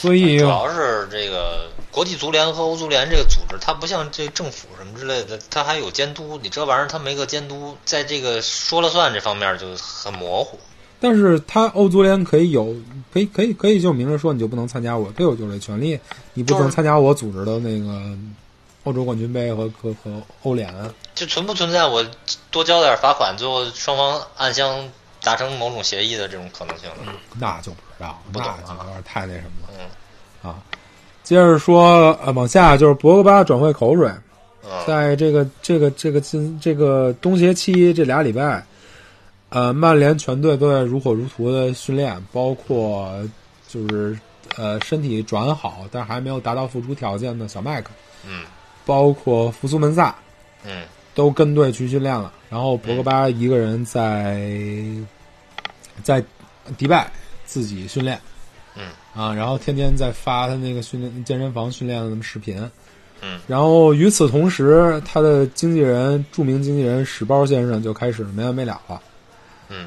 对，所以主要是这个国际足联和欧足联这个组织，它不像这政府什么之类的，它还有监督。你这玩意儿它没个监督，在这个说了算这方面就很模糊。但是他欧足联可以有，可以可以可以就明着说，你就不能参加我，可以有就这权利，你不能参加我组织的那个欧洲冠军杯和和和欧联。就存不存在我多交点罚款，最后双方暗箱达成某种协议的这种可能性了？那就不知道，不懂啊。那就有点太那什么了。嗯。啊。接着说，呃，往下就是博格巴转会口水，嗯。在这个这个这个今这个冬歇期这俩礼拜，呃，曼联全队都在如火如荼的训练，包括就是呃身体转好，但还没有达到复出条件的小麦克，嗯。包括福苏门萨。嗯都跟队去训练了。然后博格巴一个人在在迪拜自己训练，嗯啊，然后天天在发他那个训练健身房训练的那么视频。嗯然后与此同时，他的经纪人著名经纪人史包先生就开始没完没了了。嗯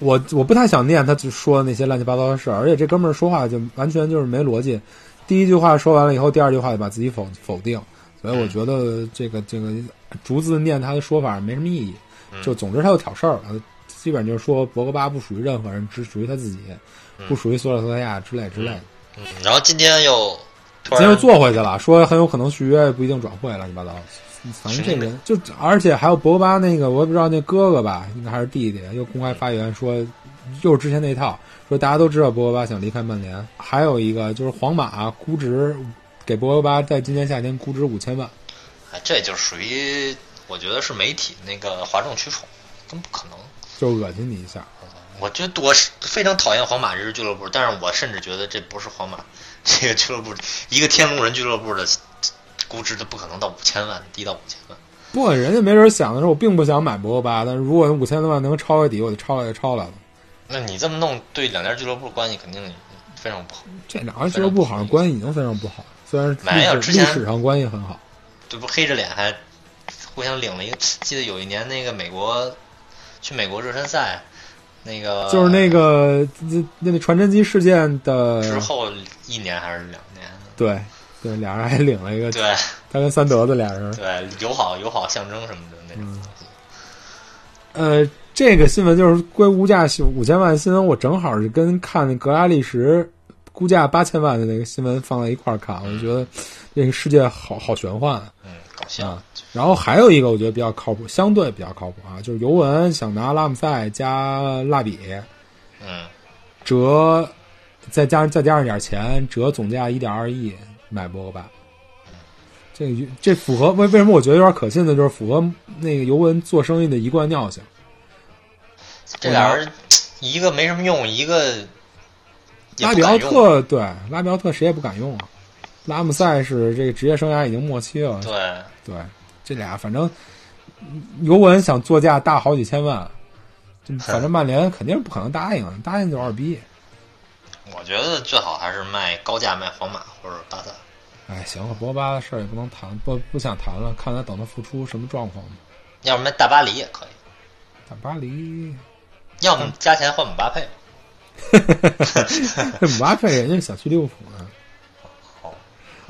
我我不太想念他就说那些乱七八糟的事儿，而且这哥们儿说话就完全就是没逻辑。第一句话说完了以后，第二句话就把自己否否定，所以我觉得这个这个逐字念他的说法没什么意义。嗯就总之他又挑事儿了，基本就是说博格巴不属于任何人，只属于他自己，不属于索尔斯克亚之类之类的。嗯，然后今天又突今天又坐回去了，说很有可能续约，不一定转会，乱七八糟。反正这人就，而且还有博格巴那个，我也不知道那哥哥吧，应该还是弟弟，又公开发言说，又是之前那套，说大家都知道博格巴想离开曼联。还有一个就是皇马估值给博格巴在今年夏天估值五千万，哎，这就属于我觉得是媒体那个哗众取宠，根本不可能。就恶心你一下。我觉得我是非常讨厌皇马这支俱乐部，但是我甚至觉得这不是皇马这个俱乐部，一个天龙人俱乐部的估值都不可能到五千万，低到五千万。不过人家没准想的是，我并不想买博格巴，但是如果五千多万能抄个底，我就抄也抄来了。那你这么弄，对两家俱乐部关系肯定非常不好。这两家俱乐部好像关系已经非常不好，虽然没有之前史上关系很好。这不黑着脸还互相领了一个，记得有一年那个美国去美国热身赛，那个就是那个那那个传真机事件的之后一年还是两年？对对，俩人还领了一个，对他跟三德子俩人。对，友好友好象征什么的那种。呃，这个新闻就是归物价五千万新闻，我正好是跟看那格拉利什估价八千万的那个新闻放在一块儿看，我就觉得这个世界好好玄幻啊。嗯，搞笑。啊然后还有一个我觉得比较靠谱，相对比较靠谱啊，就是尤文想拿拉姆塞加蜡笔嗯折，再加上再加上点钱，折总价一点二亿买博格巴。这这符合为为什么我觉得有点可信的，就是符合那个尤文做生意的一贯尿性。这俩人一个没什么用，一个拉比奥。特对拉比奥特谁也不敢用啊，拉姆塞是这个职业生涯已经末期了，对，对，这俩反正尤文想作价大好几千万，就反正曼联肯定是不可能答应，答应就二逼。我觉得最好还是卖高价卖皇马或者巴萨。哎，行了，博巴的事儿也不能谈，不不想谈了，看他等他复出什么状况吧。要不卖大巴黎也可以，大巴黎，要么加钱换姆巴佩。这 姆巴佩人家想去利物浦呢，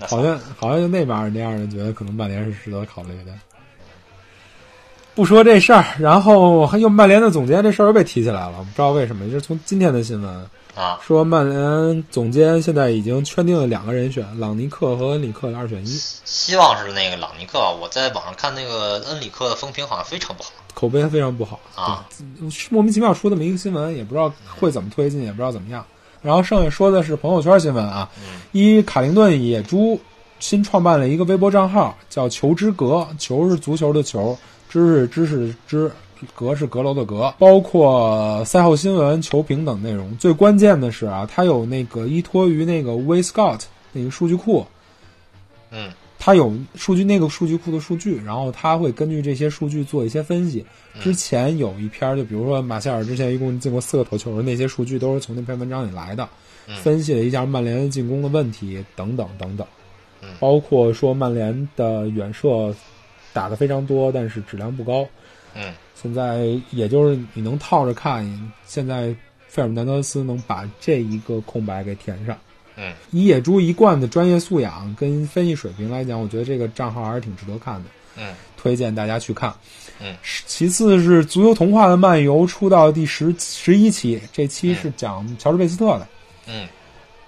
好像好像就那帮人那样的，觉得可能曼联是值得考虑的。不说这事儿，然后还又曼联的总监这事儿又被提起来了，不知道为什么，就是从今天的新闻啊，说，曼联总监现在已经圈定了两个人选，朗尼克和恩里克的二选一，希望是那个朗尼克。我在网上看那个恩里克的风评好像非常不好口碑非常不好啊。莫名其妙出这么一个新闻，也不知道会怎么推进，也不知道怎么样。然后剩下说的是朋友圈新闻啊，嗯。一卡灵顿野猪新创办了一个微博账号，叫“球之阁”，球是足球的球，知是知识的知，阁是阁楼的阁，包括赛后新闻、球评等内容。最关键的是啊，它有那个依托于那个 w Scout 那个数据库，嗯，它它有数据那个数据库的数据，然后它会根据这些数据做一些分析。之前有一篇，就比如说马歇尔之前一共进过四个头球，那些数据都是从那篇文章里来的，分析了一下曼联进攻的问题等等等等，包括说曼联的远射打的非常多，但是质量不高。嗯现在也就是你能套着看，现在费尔南德斯能把这一个空白给填上。嗯以野猪一贯的专业素养跟分析水平来讲，我觉得这个账号还是挺值得看的，嗯推荐大家去看。嗯，其次是足球童话的漫游出到第十十一期，这期是讲乔治贝斯特的。嗯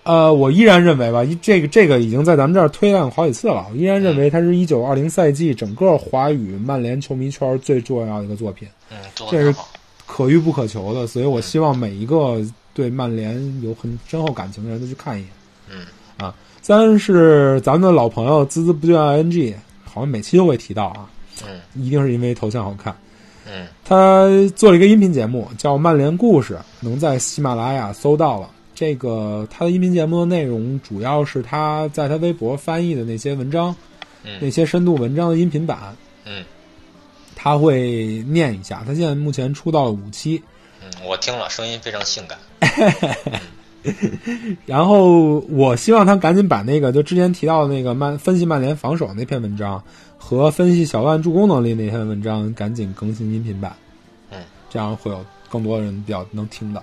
呃，我依然认为吧，一这个这个已经在咱们这儿推荐过好几次了。我依然认为它是一九二零赛季整个华语曼联球迷圈最重要的一个作品，嗯，这是。可遇不可求的。所以我希望每一个对曼联有很深厚感情的人都去看一眼。嗯啊，三是咱们的老朋友孜孜不倦 ing，好像每期都会提到啊，嗯一定是因为头像好看。嗯他做了一个音频节目，叫《曼联故事》，能在喜马拉雅搜到了。这个他的音频节目的内容主要是他在他微博翻译的那些文章，那嗯些深度文章的音频版，嗯他会念一下。他现在目前出到了五期，嗯，我听了，声音非常性感。然后我希望他赶紧把那个就之前提到的那个曼分析曼联防守那篇文章和分析小万助攻能力那篇文章赶紧更新音频版，嗯，这样会有更多人比较能听到。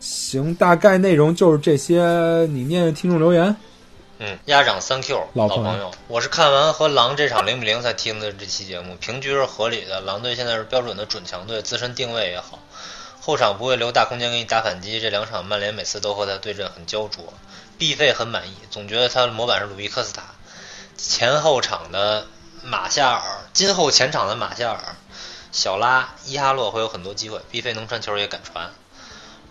行，大概内容就是这些。你念念听众留言。嗯，鸭掌朋友老朋友，我是看完和狼这场零比零才听的这期节目，平局是合理的。狼队现在是标准的准强队，自身定位也好，后场不会留大空间给你打反击。这两场曼联每次都和他对阵很焦灼，B 费很满意，总觉得他的模板是鲁伊科斯塔。前后场的马夏尔，今后前场的马夏尔、小拉、伊哈洛会有很多机会，B 费能传球也敢传。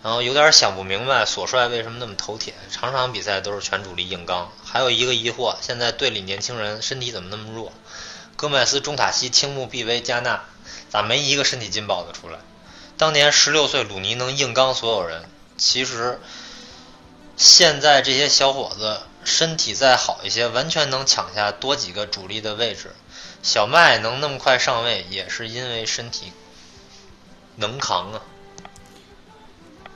然后有点想不明白索帅为什么那么头铁，场场比赛都是全主力硬刚。还有一个疑惑，现在队里年轻人身体怎么那么弱？戈麦斯、中塔西、青木、毕威、加纳，咋没一个身体劲爆的出来？当年十六岁鲁尼能硬刚所有人，其实现在这些小伙子身体再好一些，完全能抢下多几个主力的位置。小麦能那么快上位，也是因为身体能扛啊。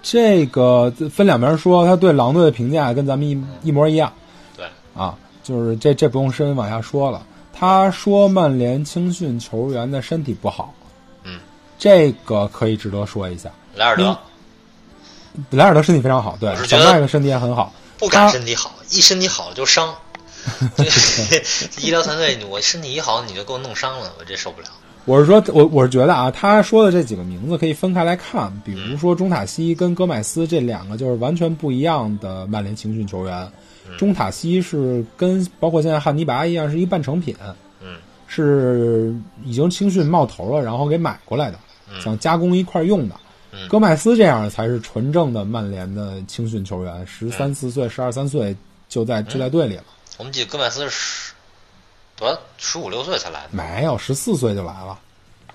这个分两边说，他对狼队的评价跟咱们一一模一样对，啊，就是这这不用深往下说了。他说曼联青训球员的身体不好，嗯，这个可以值得说一下。莱尔德。嗯莱尔德身体非常好，对小麦的身体也很好。不敢身体好，一身体好就伤。医疗团队，我身体一好你就给我弄伤了，我这受不了。我是说，我我是觉得啊，他说的这几个名字可以分开来看，比如说中塔西跟戈麦斯这两个就是完全不一样的曼联青训球员。中塔西是跟包括现在汉尼拔一样，是一半成品，嗯是已经青训冒头了，然后给买过来的，想加工一块儿用的。嗯戈麦斯这样才是纯正的曼联的青训球员，十三四岁、十二三岁就在就在队里了，我们记得戈麦斯是十多少十五六岁才来的没有十四岁就来了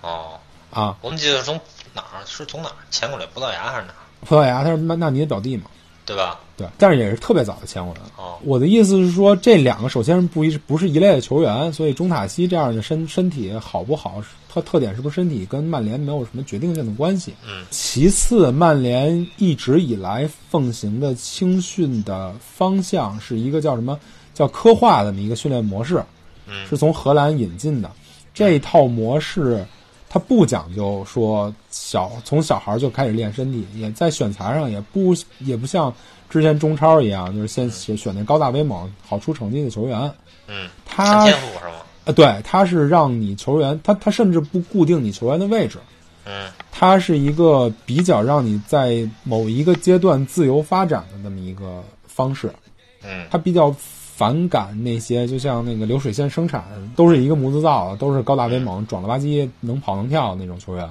哦，啊！我们记得是从哪儿？是从哪儿迁过来？葡萄牙还是哪儿？葡萄牙他是曼纳尼的表弟嘛，对吧？对，但是也是特别早的签过来。哦，我的意思是说，这两个首先是不一不是一类的球员，所以中塔西这样的身身体好不好，特特点是不是身体跟曼联没有什么决定性的关系。嗯其次，曼联一直以来奉行的青训的方向是一个叫什么叫科化的这么一个训练模式，嗯是从荷兰引进的。这套模式，它不讲究说小从小孩就开始练身体，也在选材上也不也不像之前中超一样，就是先选选那高大威猛、好出成绩的球员。嗯，他看天赋是吗？啊，对，他是让你球员，他他甚至不固定你球员的位置，嗯他是一个比较让你在某一个阶段自由发展的那么一个方式。嗯他比较反感那些就像那个流水线生产，都是一个模子造的，都是高大威猛、壮了吧唧、能跑能跳的那种球员。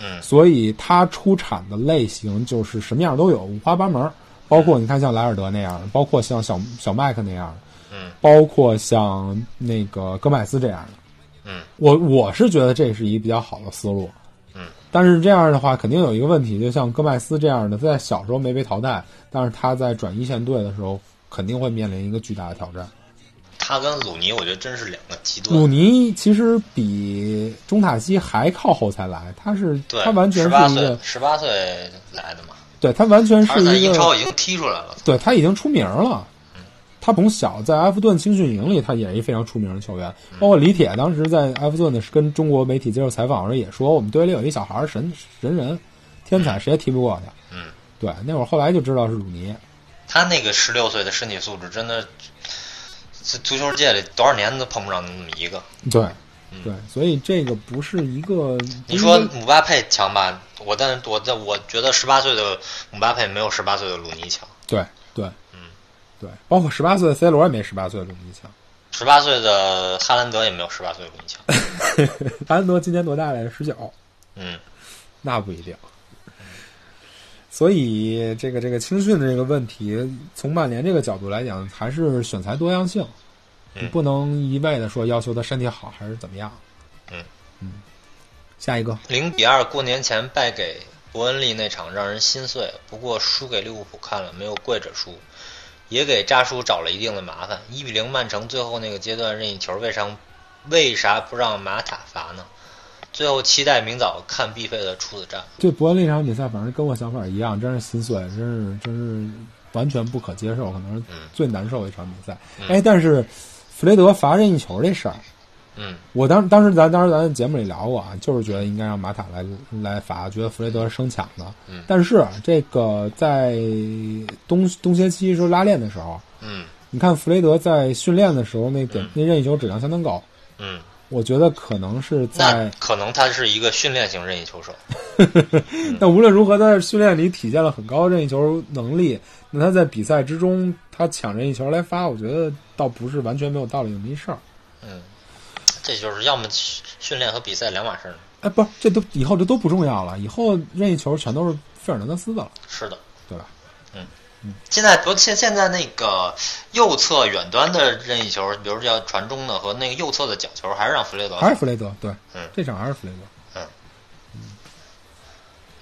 嗯所以他出产的类型就是什么样都有，五花八门。包括你看像莱尔德那样的，包括像小小麦克那样的，嗯包括像那个戈麦斯这样的。嗯我我是觉得这是一个比较好的思路。嗯，但是这样的话，肯定有一个问题，就像戈麦斯这样的，在小时候没被淘汰，但是他在转一线队的时候，肯定会面临一个巨大的挑战。他跟鲁尼，我觉得真是两个极端鲁。尼其实比中塔西还靠后才来，他是，他完全是一个，，十八岁来的嘛，对他完全是一个，英超已经踢出来了。对他已经出名了。他从小在埃弗顿青训营里，他也是一非常出名的球员。包括李铁当时在埃弗顿的跟中国媒体接受采访的时候也说，我们队里有一小孩神神人，天才，谁也踢不过他。嗯，对，那会儿后来就知道是鲁尼。他那个十六岁的身体素质，真的，这足球界里多少年都碰不上那么一个。对，对，所以这个不是一个。你说姆巴佩强吧？我但是我在我觉得十八岁的姆巴佩没有十八岁的鲁尼强。对对，嗯，对，包括十八岁的 C 罗也没十八岁的鲁尼强。十八岁的哈兰德也没有十八岁的鲁尼强。哈兰德今年多大来着？十九。嗯，那不一定。所以这个这个青训的这个问题，从曼联这个角度来讲，还是选材多样性，嗯你不能一味的说要求他身体好还是怎么样。嗯嗯，下一个，零比二过年前败给伯恩利那场让人心碎，不过输给利物浦看了没有跪着输，也给扎叔找了一定的麻烦。一比零曼城最后那个阶段任意球，为啥为啥不让马塔罚呢？最后期待明早看必费的处子战。对伯恩利这场比赛，反正跟我想法一样，真是心碎，真是真是完全不可接受，可能是嗯。最难受的一场比赛。嗯。哎，但是弗雷德罚任意球这事儿，嗯。我当当时咱当时咱节目里聊过啊，就是觉得应该让马塔来来罚，觉得弗雷德是生抢的。嗯。但是这个在冬冬歇期时候拉练的时候，嗯。你看弗雷德在训练的时候那点、嗯。那任意球质量相当高，嗯，我觉得可能是在可能他是一个训练型任意球手。那无论如何，他在训练里体现了很高的任意球能力。那他在比赛之中，他抢任意球来发，我觉得倒不是完全没有道理那么一事儿。嗯，这就是要么训练和比赛两码事儿。哎，不是，这都以后这都不重要了，以后任意球全都是费尔南德斯的了，是的。现在不现现在那个右侧远端的任意球，比如叫传中的和那个右侧的角球，还是让弗雷德还是弗雷德，对，嗯这场还是弗雷德。嗯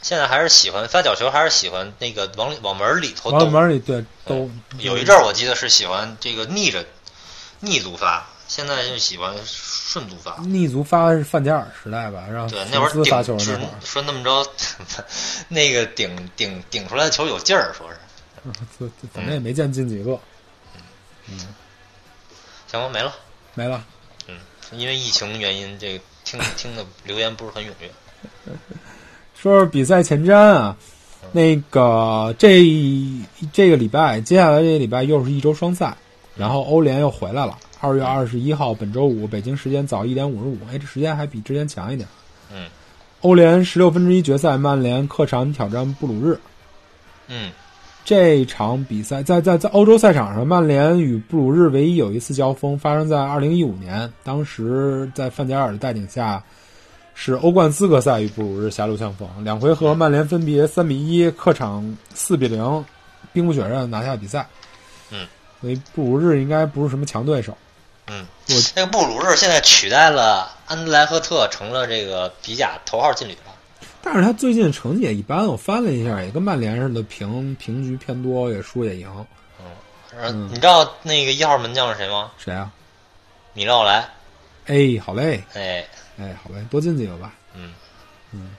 现在还是喜欢发角球，还是喜欢那个往里往门里头完动。门里对都有一阵儿我记得是喜欢这个逆着逆足发，现在就喜欢顺足发。逆足发是范加尔时代吧，让对，那会儿顶是说那么着，那个顶顶顶出来的球有劲儿，说是。反正也没见进几个，嗯行吧，没了。没了。嗯，因为疫情原因，这个听 听的留言不是很踊跃。说说比赛前瞻啊，那个这这个礼拜，接下来这个礼拜又是一周双赛，然后欧联又回来了。二月二十一号，本周五，北京时间早一点五十五，哎，这时间还比之前强一点。嗯欧联十六分之一决赛，曼联客场挑战布鲁日。嗯这场比赛在在在欧洲赛场上，曼联与布鲁日唯一有一次交锋发生在二零一五年，当时在范加尔的带领下，是欧冠资格赛与布鲁日狭路相逢，两回合曼联分别三比一客场四比零，兵不血刃拿下比赛。嗯，所以布鲁日应该不是什么强对手。嗯我，那个布鲁日现在取代了安德莱赫特，成了这个比甲头号劲旅了。但是他最近成绩也一般，我翻了一下，也跟曼联似的，平平局偏多，也输也赢。呃嗯你知道那个一号门将是谁吗？谁啊？米勒奥莱。哎，好嘞，哎，哎，好嘞，多进几个吧。嗯嗯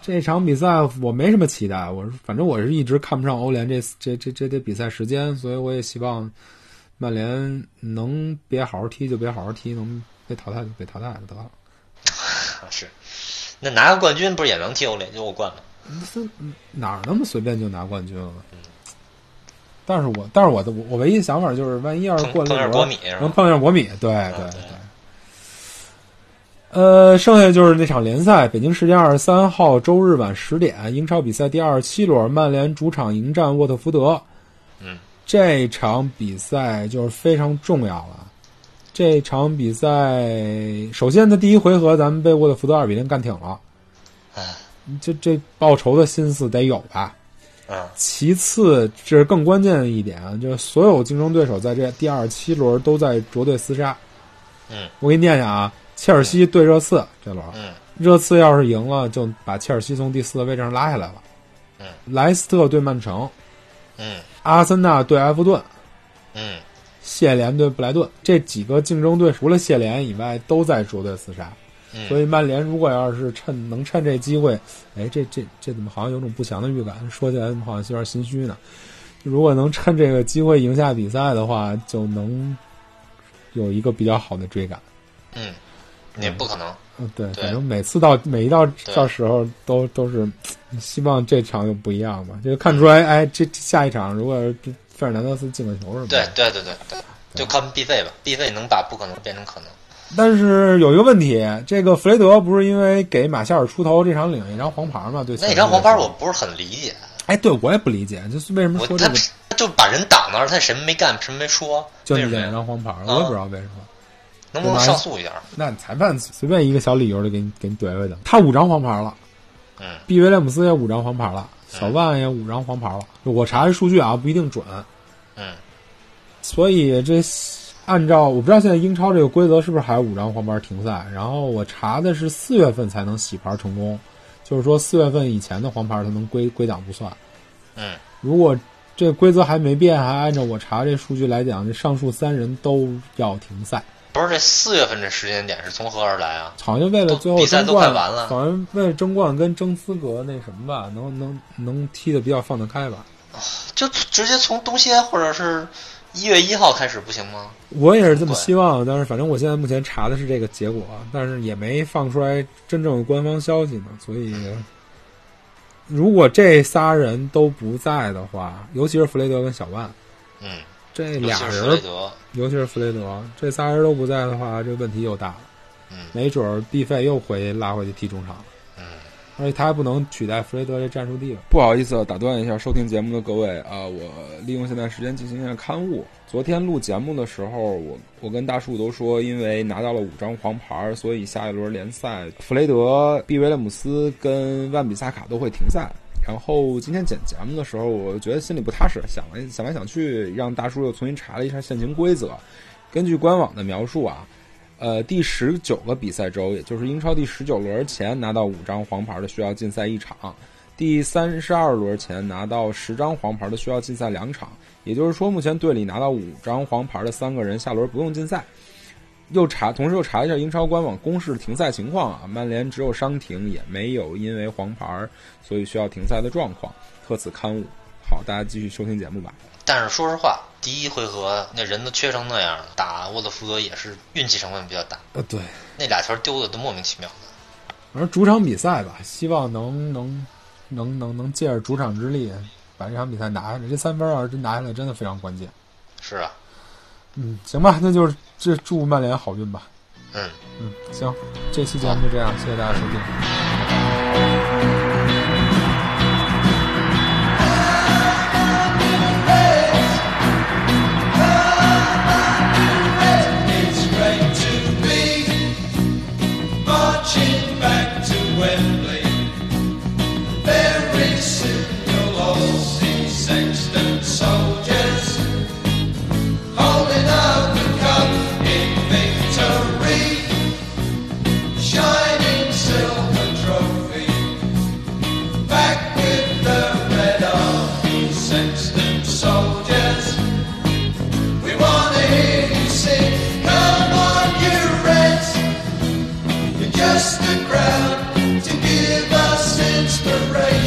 这场比赛我没什么期待，我反正我是一直看不上欧联这这这这这比赛时间，所以我也希望曼联能别好好踢就别好好踢，能被淘汰就被淘汰就得了。是。那拿个冠军不是也能踢欧联就欧冠吗？哪儿那么随便就拿冠军了？但是我但是我的我我唯一想法就是，万一要是碰过了碰上国米是能吧？碰上国米，对对对。呃，剩下就是那场联赛，北京时间二十三号周日晚十点，英超比赛第二十七轮，曼联主场迎战沃特福德。嗯，这场比赛就是非常重要了。这场比赛，首先他第一回合，咱们被沃特福德二比零干挺了，哎，这这报仇的心思得有吧？啊。其次，这是更关键的一点啊，就是所有竞争对手在这第二七轮都在着队厮杀。嗯。我给你念念啊，切尔西对热刺这轮，嗯。热刺要是赢了，就把切尔西从第四的位置上拉下来了。嗯，莱斯特对曼城，嗯。阿森纳对埃弗顿，嗯谢联对布莱顿这几个竞争对手，除了谢联以外都在捉对厮杀。嗯，所以曼联如果要是趁能趁这机会，哎，这这这怎么好像有种不祥的预感？说起来怎么好像有点心虚呢？如果能趁这个机会赢下比赛的话，就能有一个比较好的追赶。嗯，也不可能。嗯，对，反正每次到每一到到时候都都是希望这场又不一样吧，就看出来，哎，这下一场如果是费尔南德斯进个球是吧，对对对对对，就靠必费吧，必费能把不可能变成可能。但是有一个问题，这个弗雷德不是因为给马夏尔出头，这场领一张黄牌吗？对，那张黄牌我，不是很理解，哎，对我也不理解，就是为什么说这个他就把人挡那儿，他什么没干，什么没说，就你两？张黄牌，我也不知道为什么。能不能上诉一下？那裁判随便一个小理由就给你给你怼回去，他五张黄牌了，嗯毕威廉姆斯也五张黄牌了，小万也五张黄牌了。我查这数据啊，不一定准，嗯，所以这按照我不知道现在英超这个规则是不是还有五张黄牌停赛？然后我查的是四月份才能洗牌成功，就是说四月份以前的黄牌它能归归档不算。嗯，如果这规则还没变，还按照我查这数据来讲，这上述三人都要停赛。不是这四月份这时间点是从何而来啊？好像为了最后比赛都快完了好像为了争冠跟争资格那什么吧，能能能踢得比较放得开吧。就直接从冬歇或者是一月一号开始不行吗？我也是这么希望，但是反正我现在目前查的是这个结果，但是也没放出来真正的官方消息呢。所以，如果这仨人都不在的话，尤其是弗雷德跟小万嗯，这俩人尤其是弗雷德这仨人都不在的话，这问题又大了。嗯没准儿毕费又回拉回去踢中场。嗯，而且他还不能取代弗雷德这战术地位。不好意思，打断一下收听节目的各位啊、我利用现在时间进行一下刊物。昨天录节目的时候，我我跟大树都说，因为拿到了五张黄牌，所以下一轮联赛，弗雷德、毕威廉姆斯跟万比萨卡都会停赛。然后今天剪节目的时候，我觉得心里不踏实，想来想来想去，让大叔又重新查了一下现行规则。根据官网的描述啊，呃，第十九个比赛周，也就是英超第十九轮前拿到五张黄牌的需要禁赛一场；第三十二轮前拿到十张黄牌的需要禁赛两场。也就是说，目前队里拿到五张黄牌的三个人下轮不用禁赛。又查，同时又查了一下英超官网公示停赛情况啊，曼联只有伤停，也没有因为黄牌所以需要停赛的状况，特此刊物。好，大家继续收听节目吧。但是说实话，第一回合那人都缺成那样了，打沃特福德也是运气成分比较大，呃，对，那俩球丢的都莫名其妙的。反正主场比赛吧，希望能能能能能借着主场之力把这场比赛拿下来。这三分要是真拿下来，真的非常关键。是啊，嗯，行吧，那就是这祝曼联好运吧。嗯。嗯，行，这期节目就这样，谢谢大家收听。around to give us inspiration.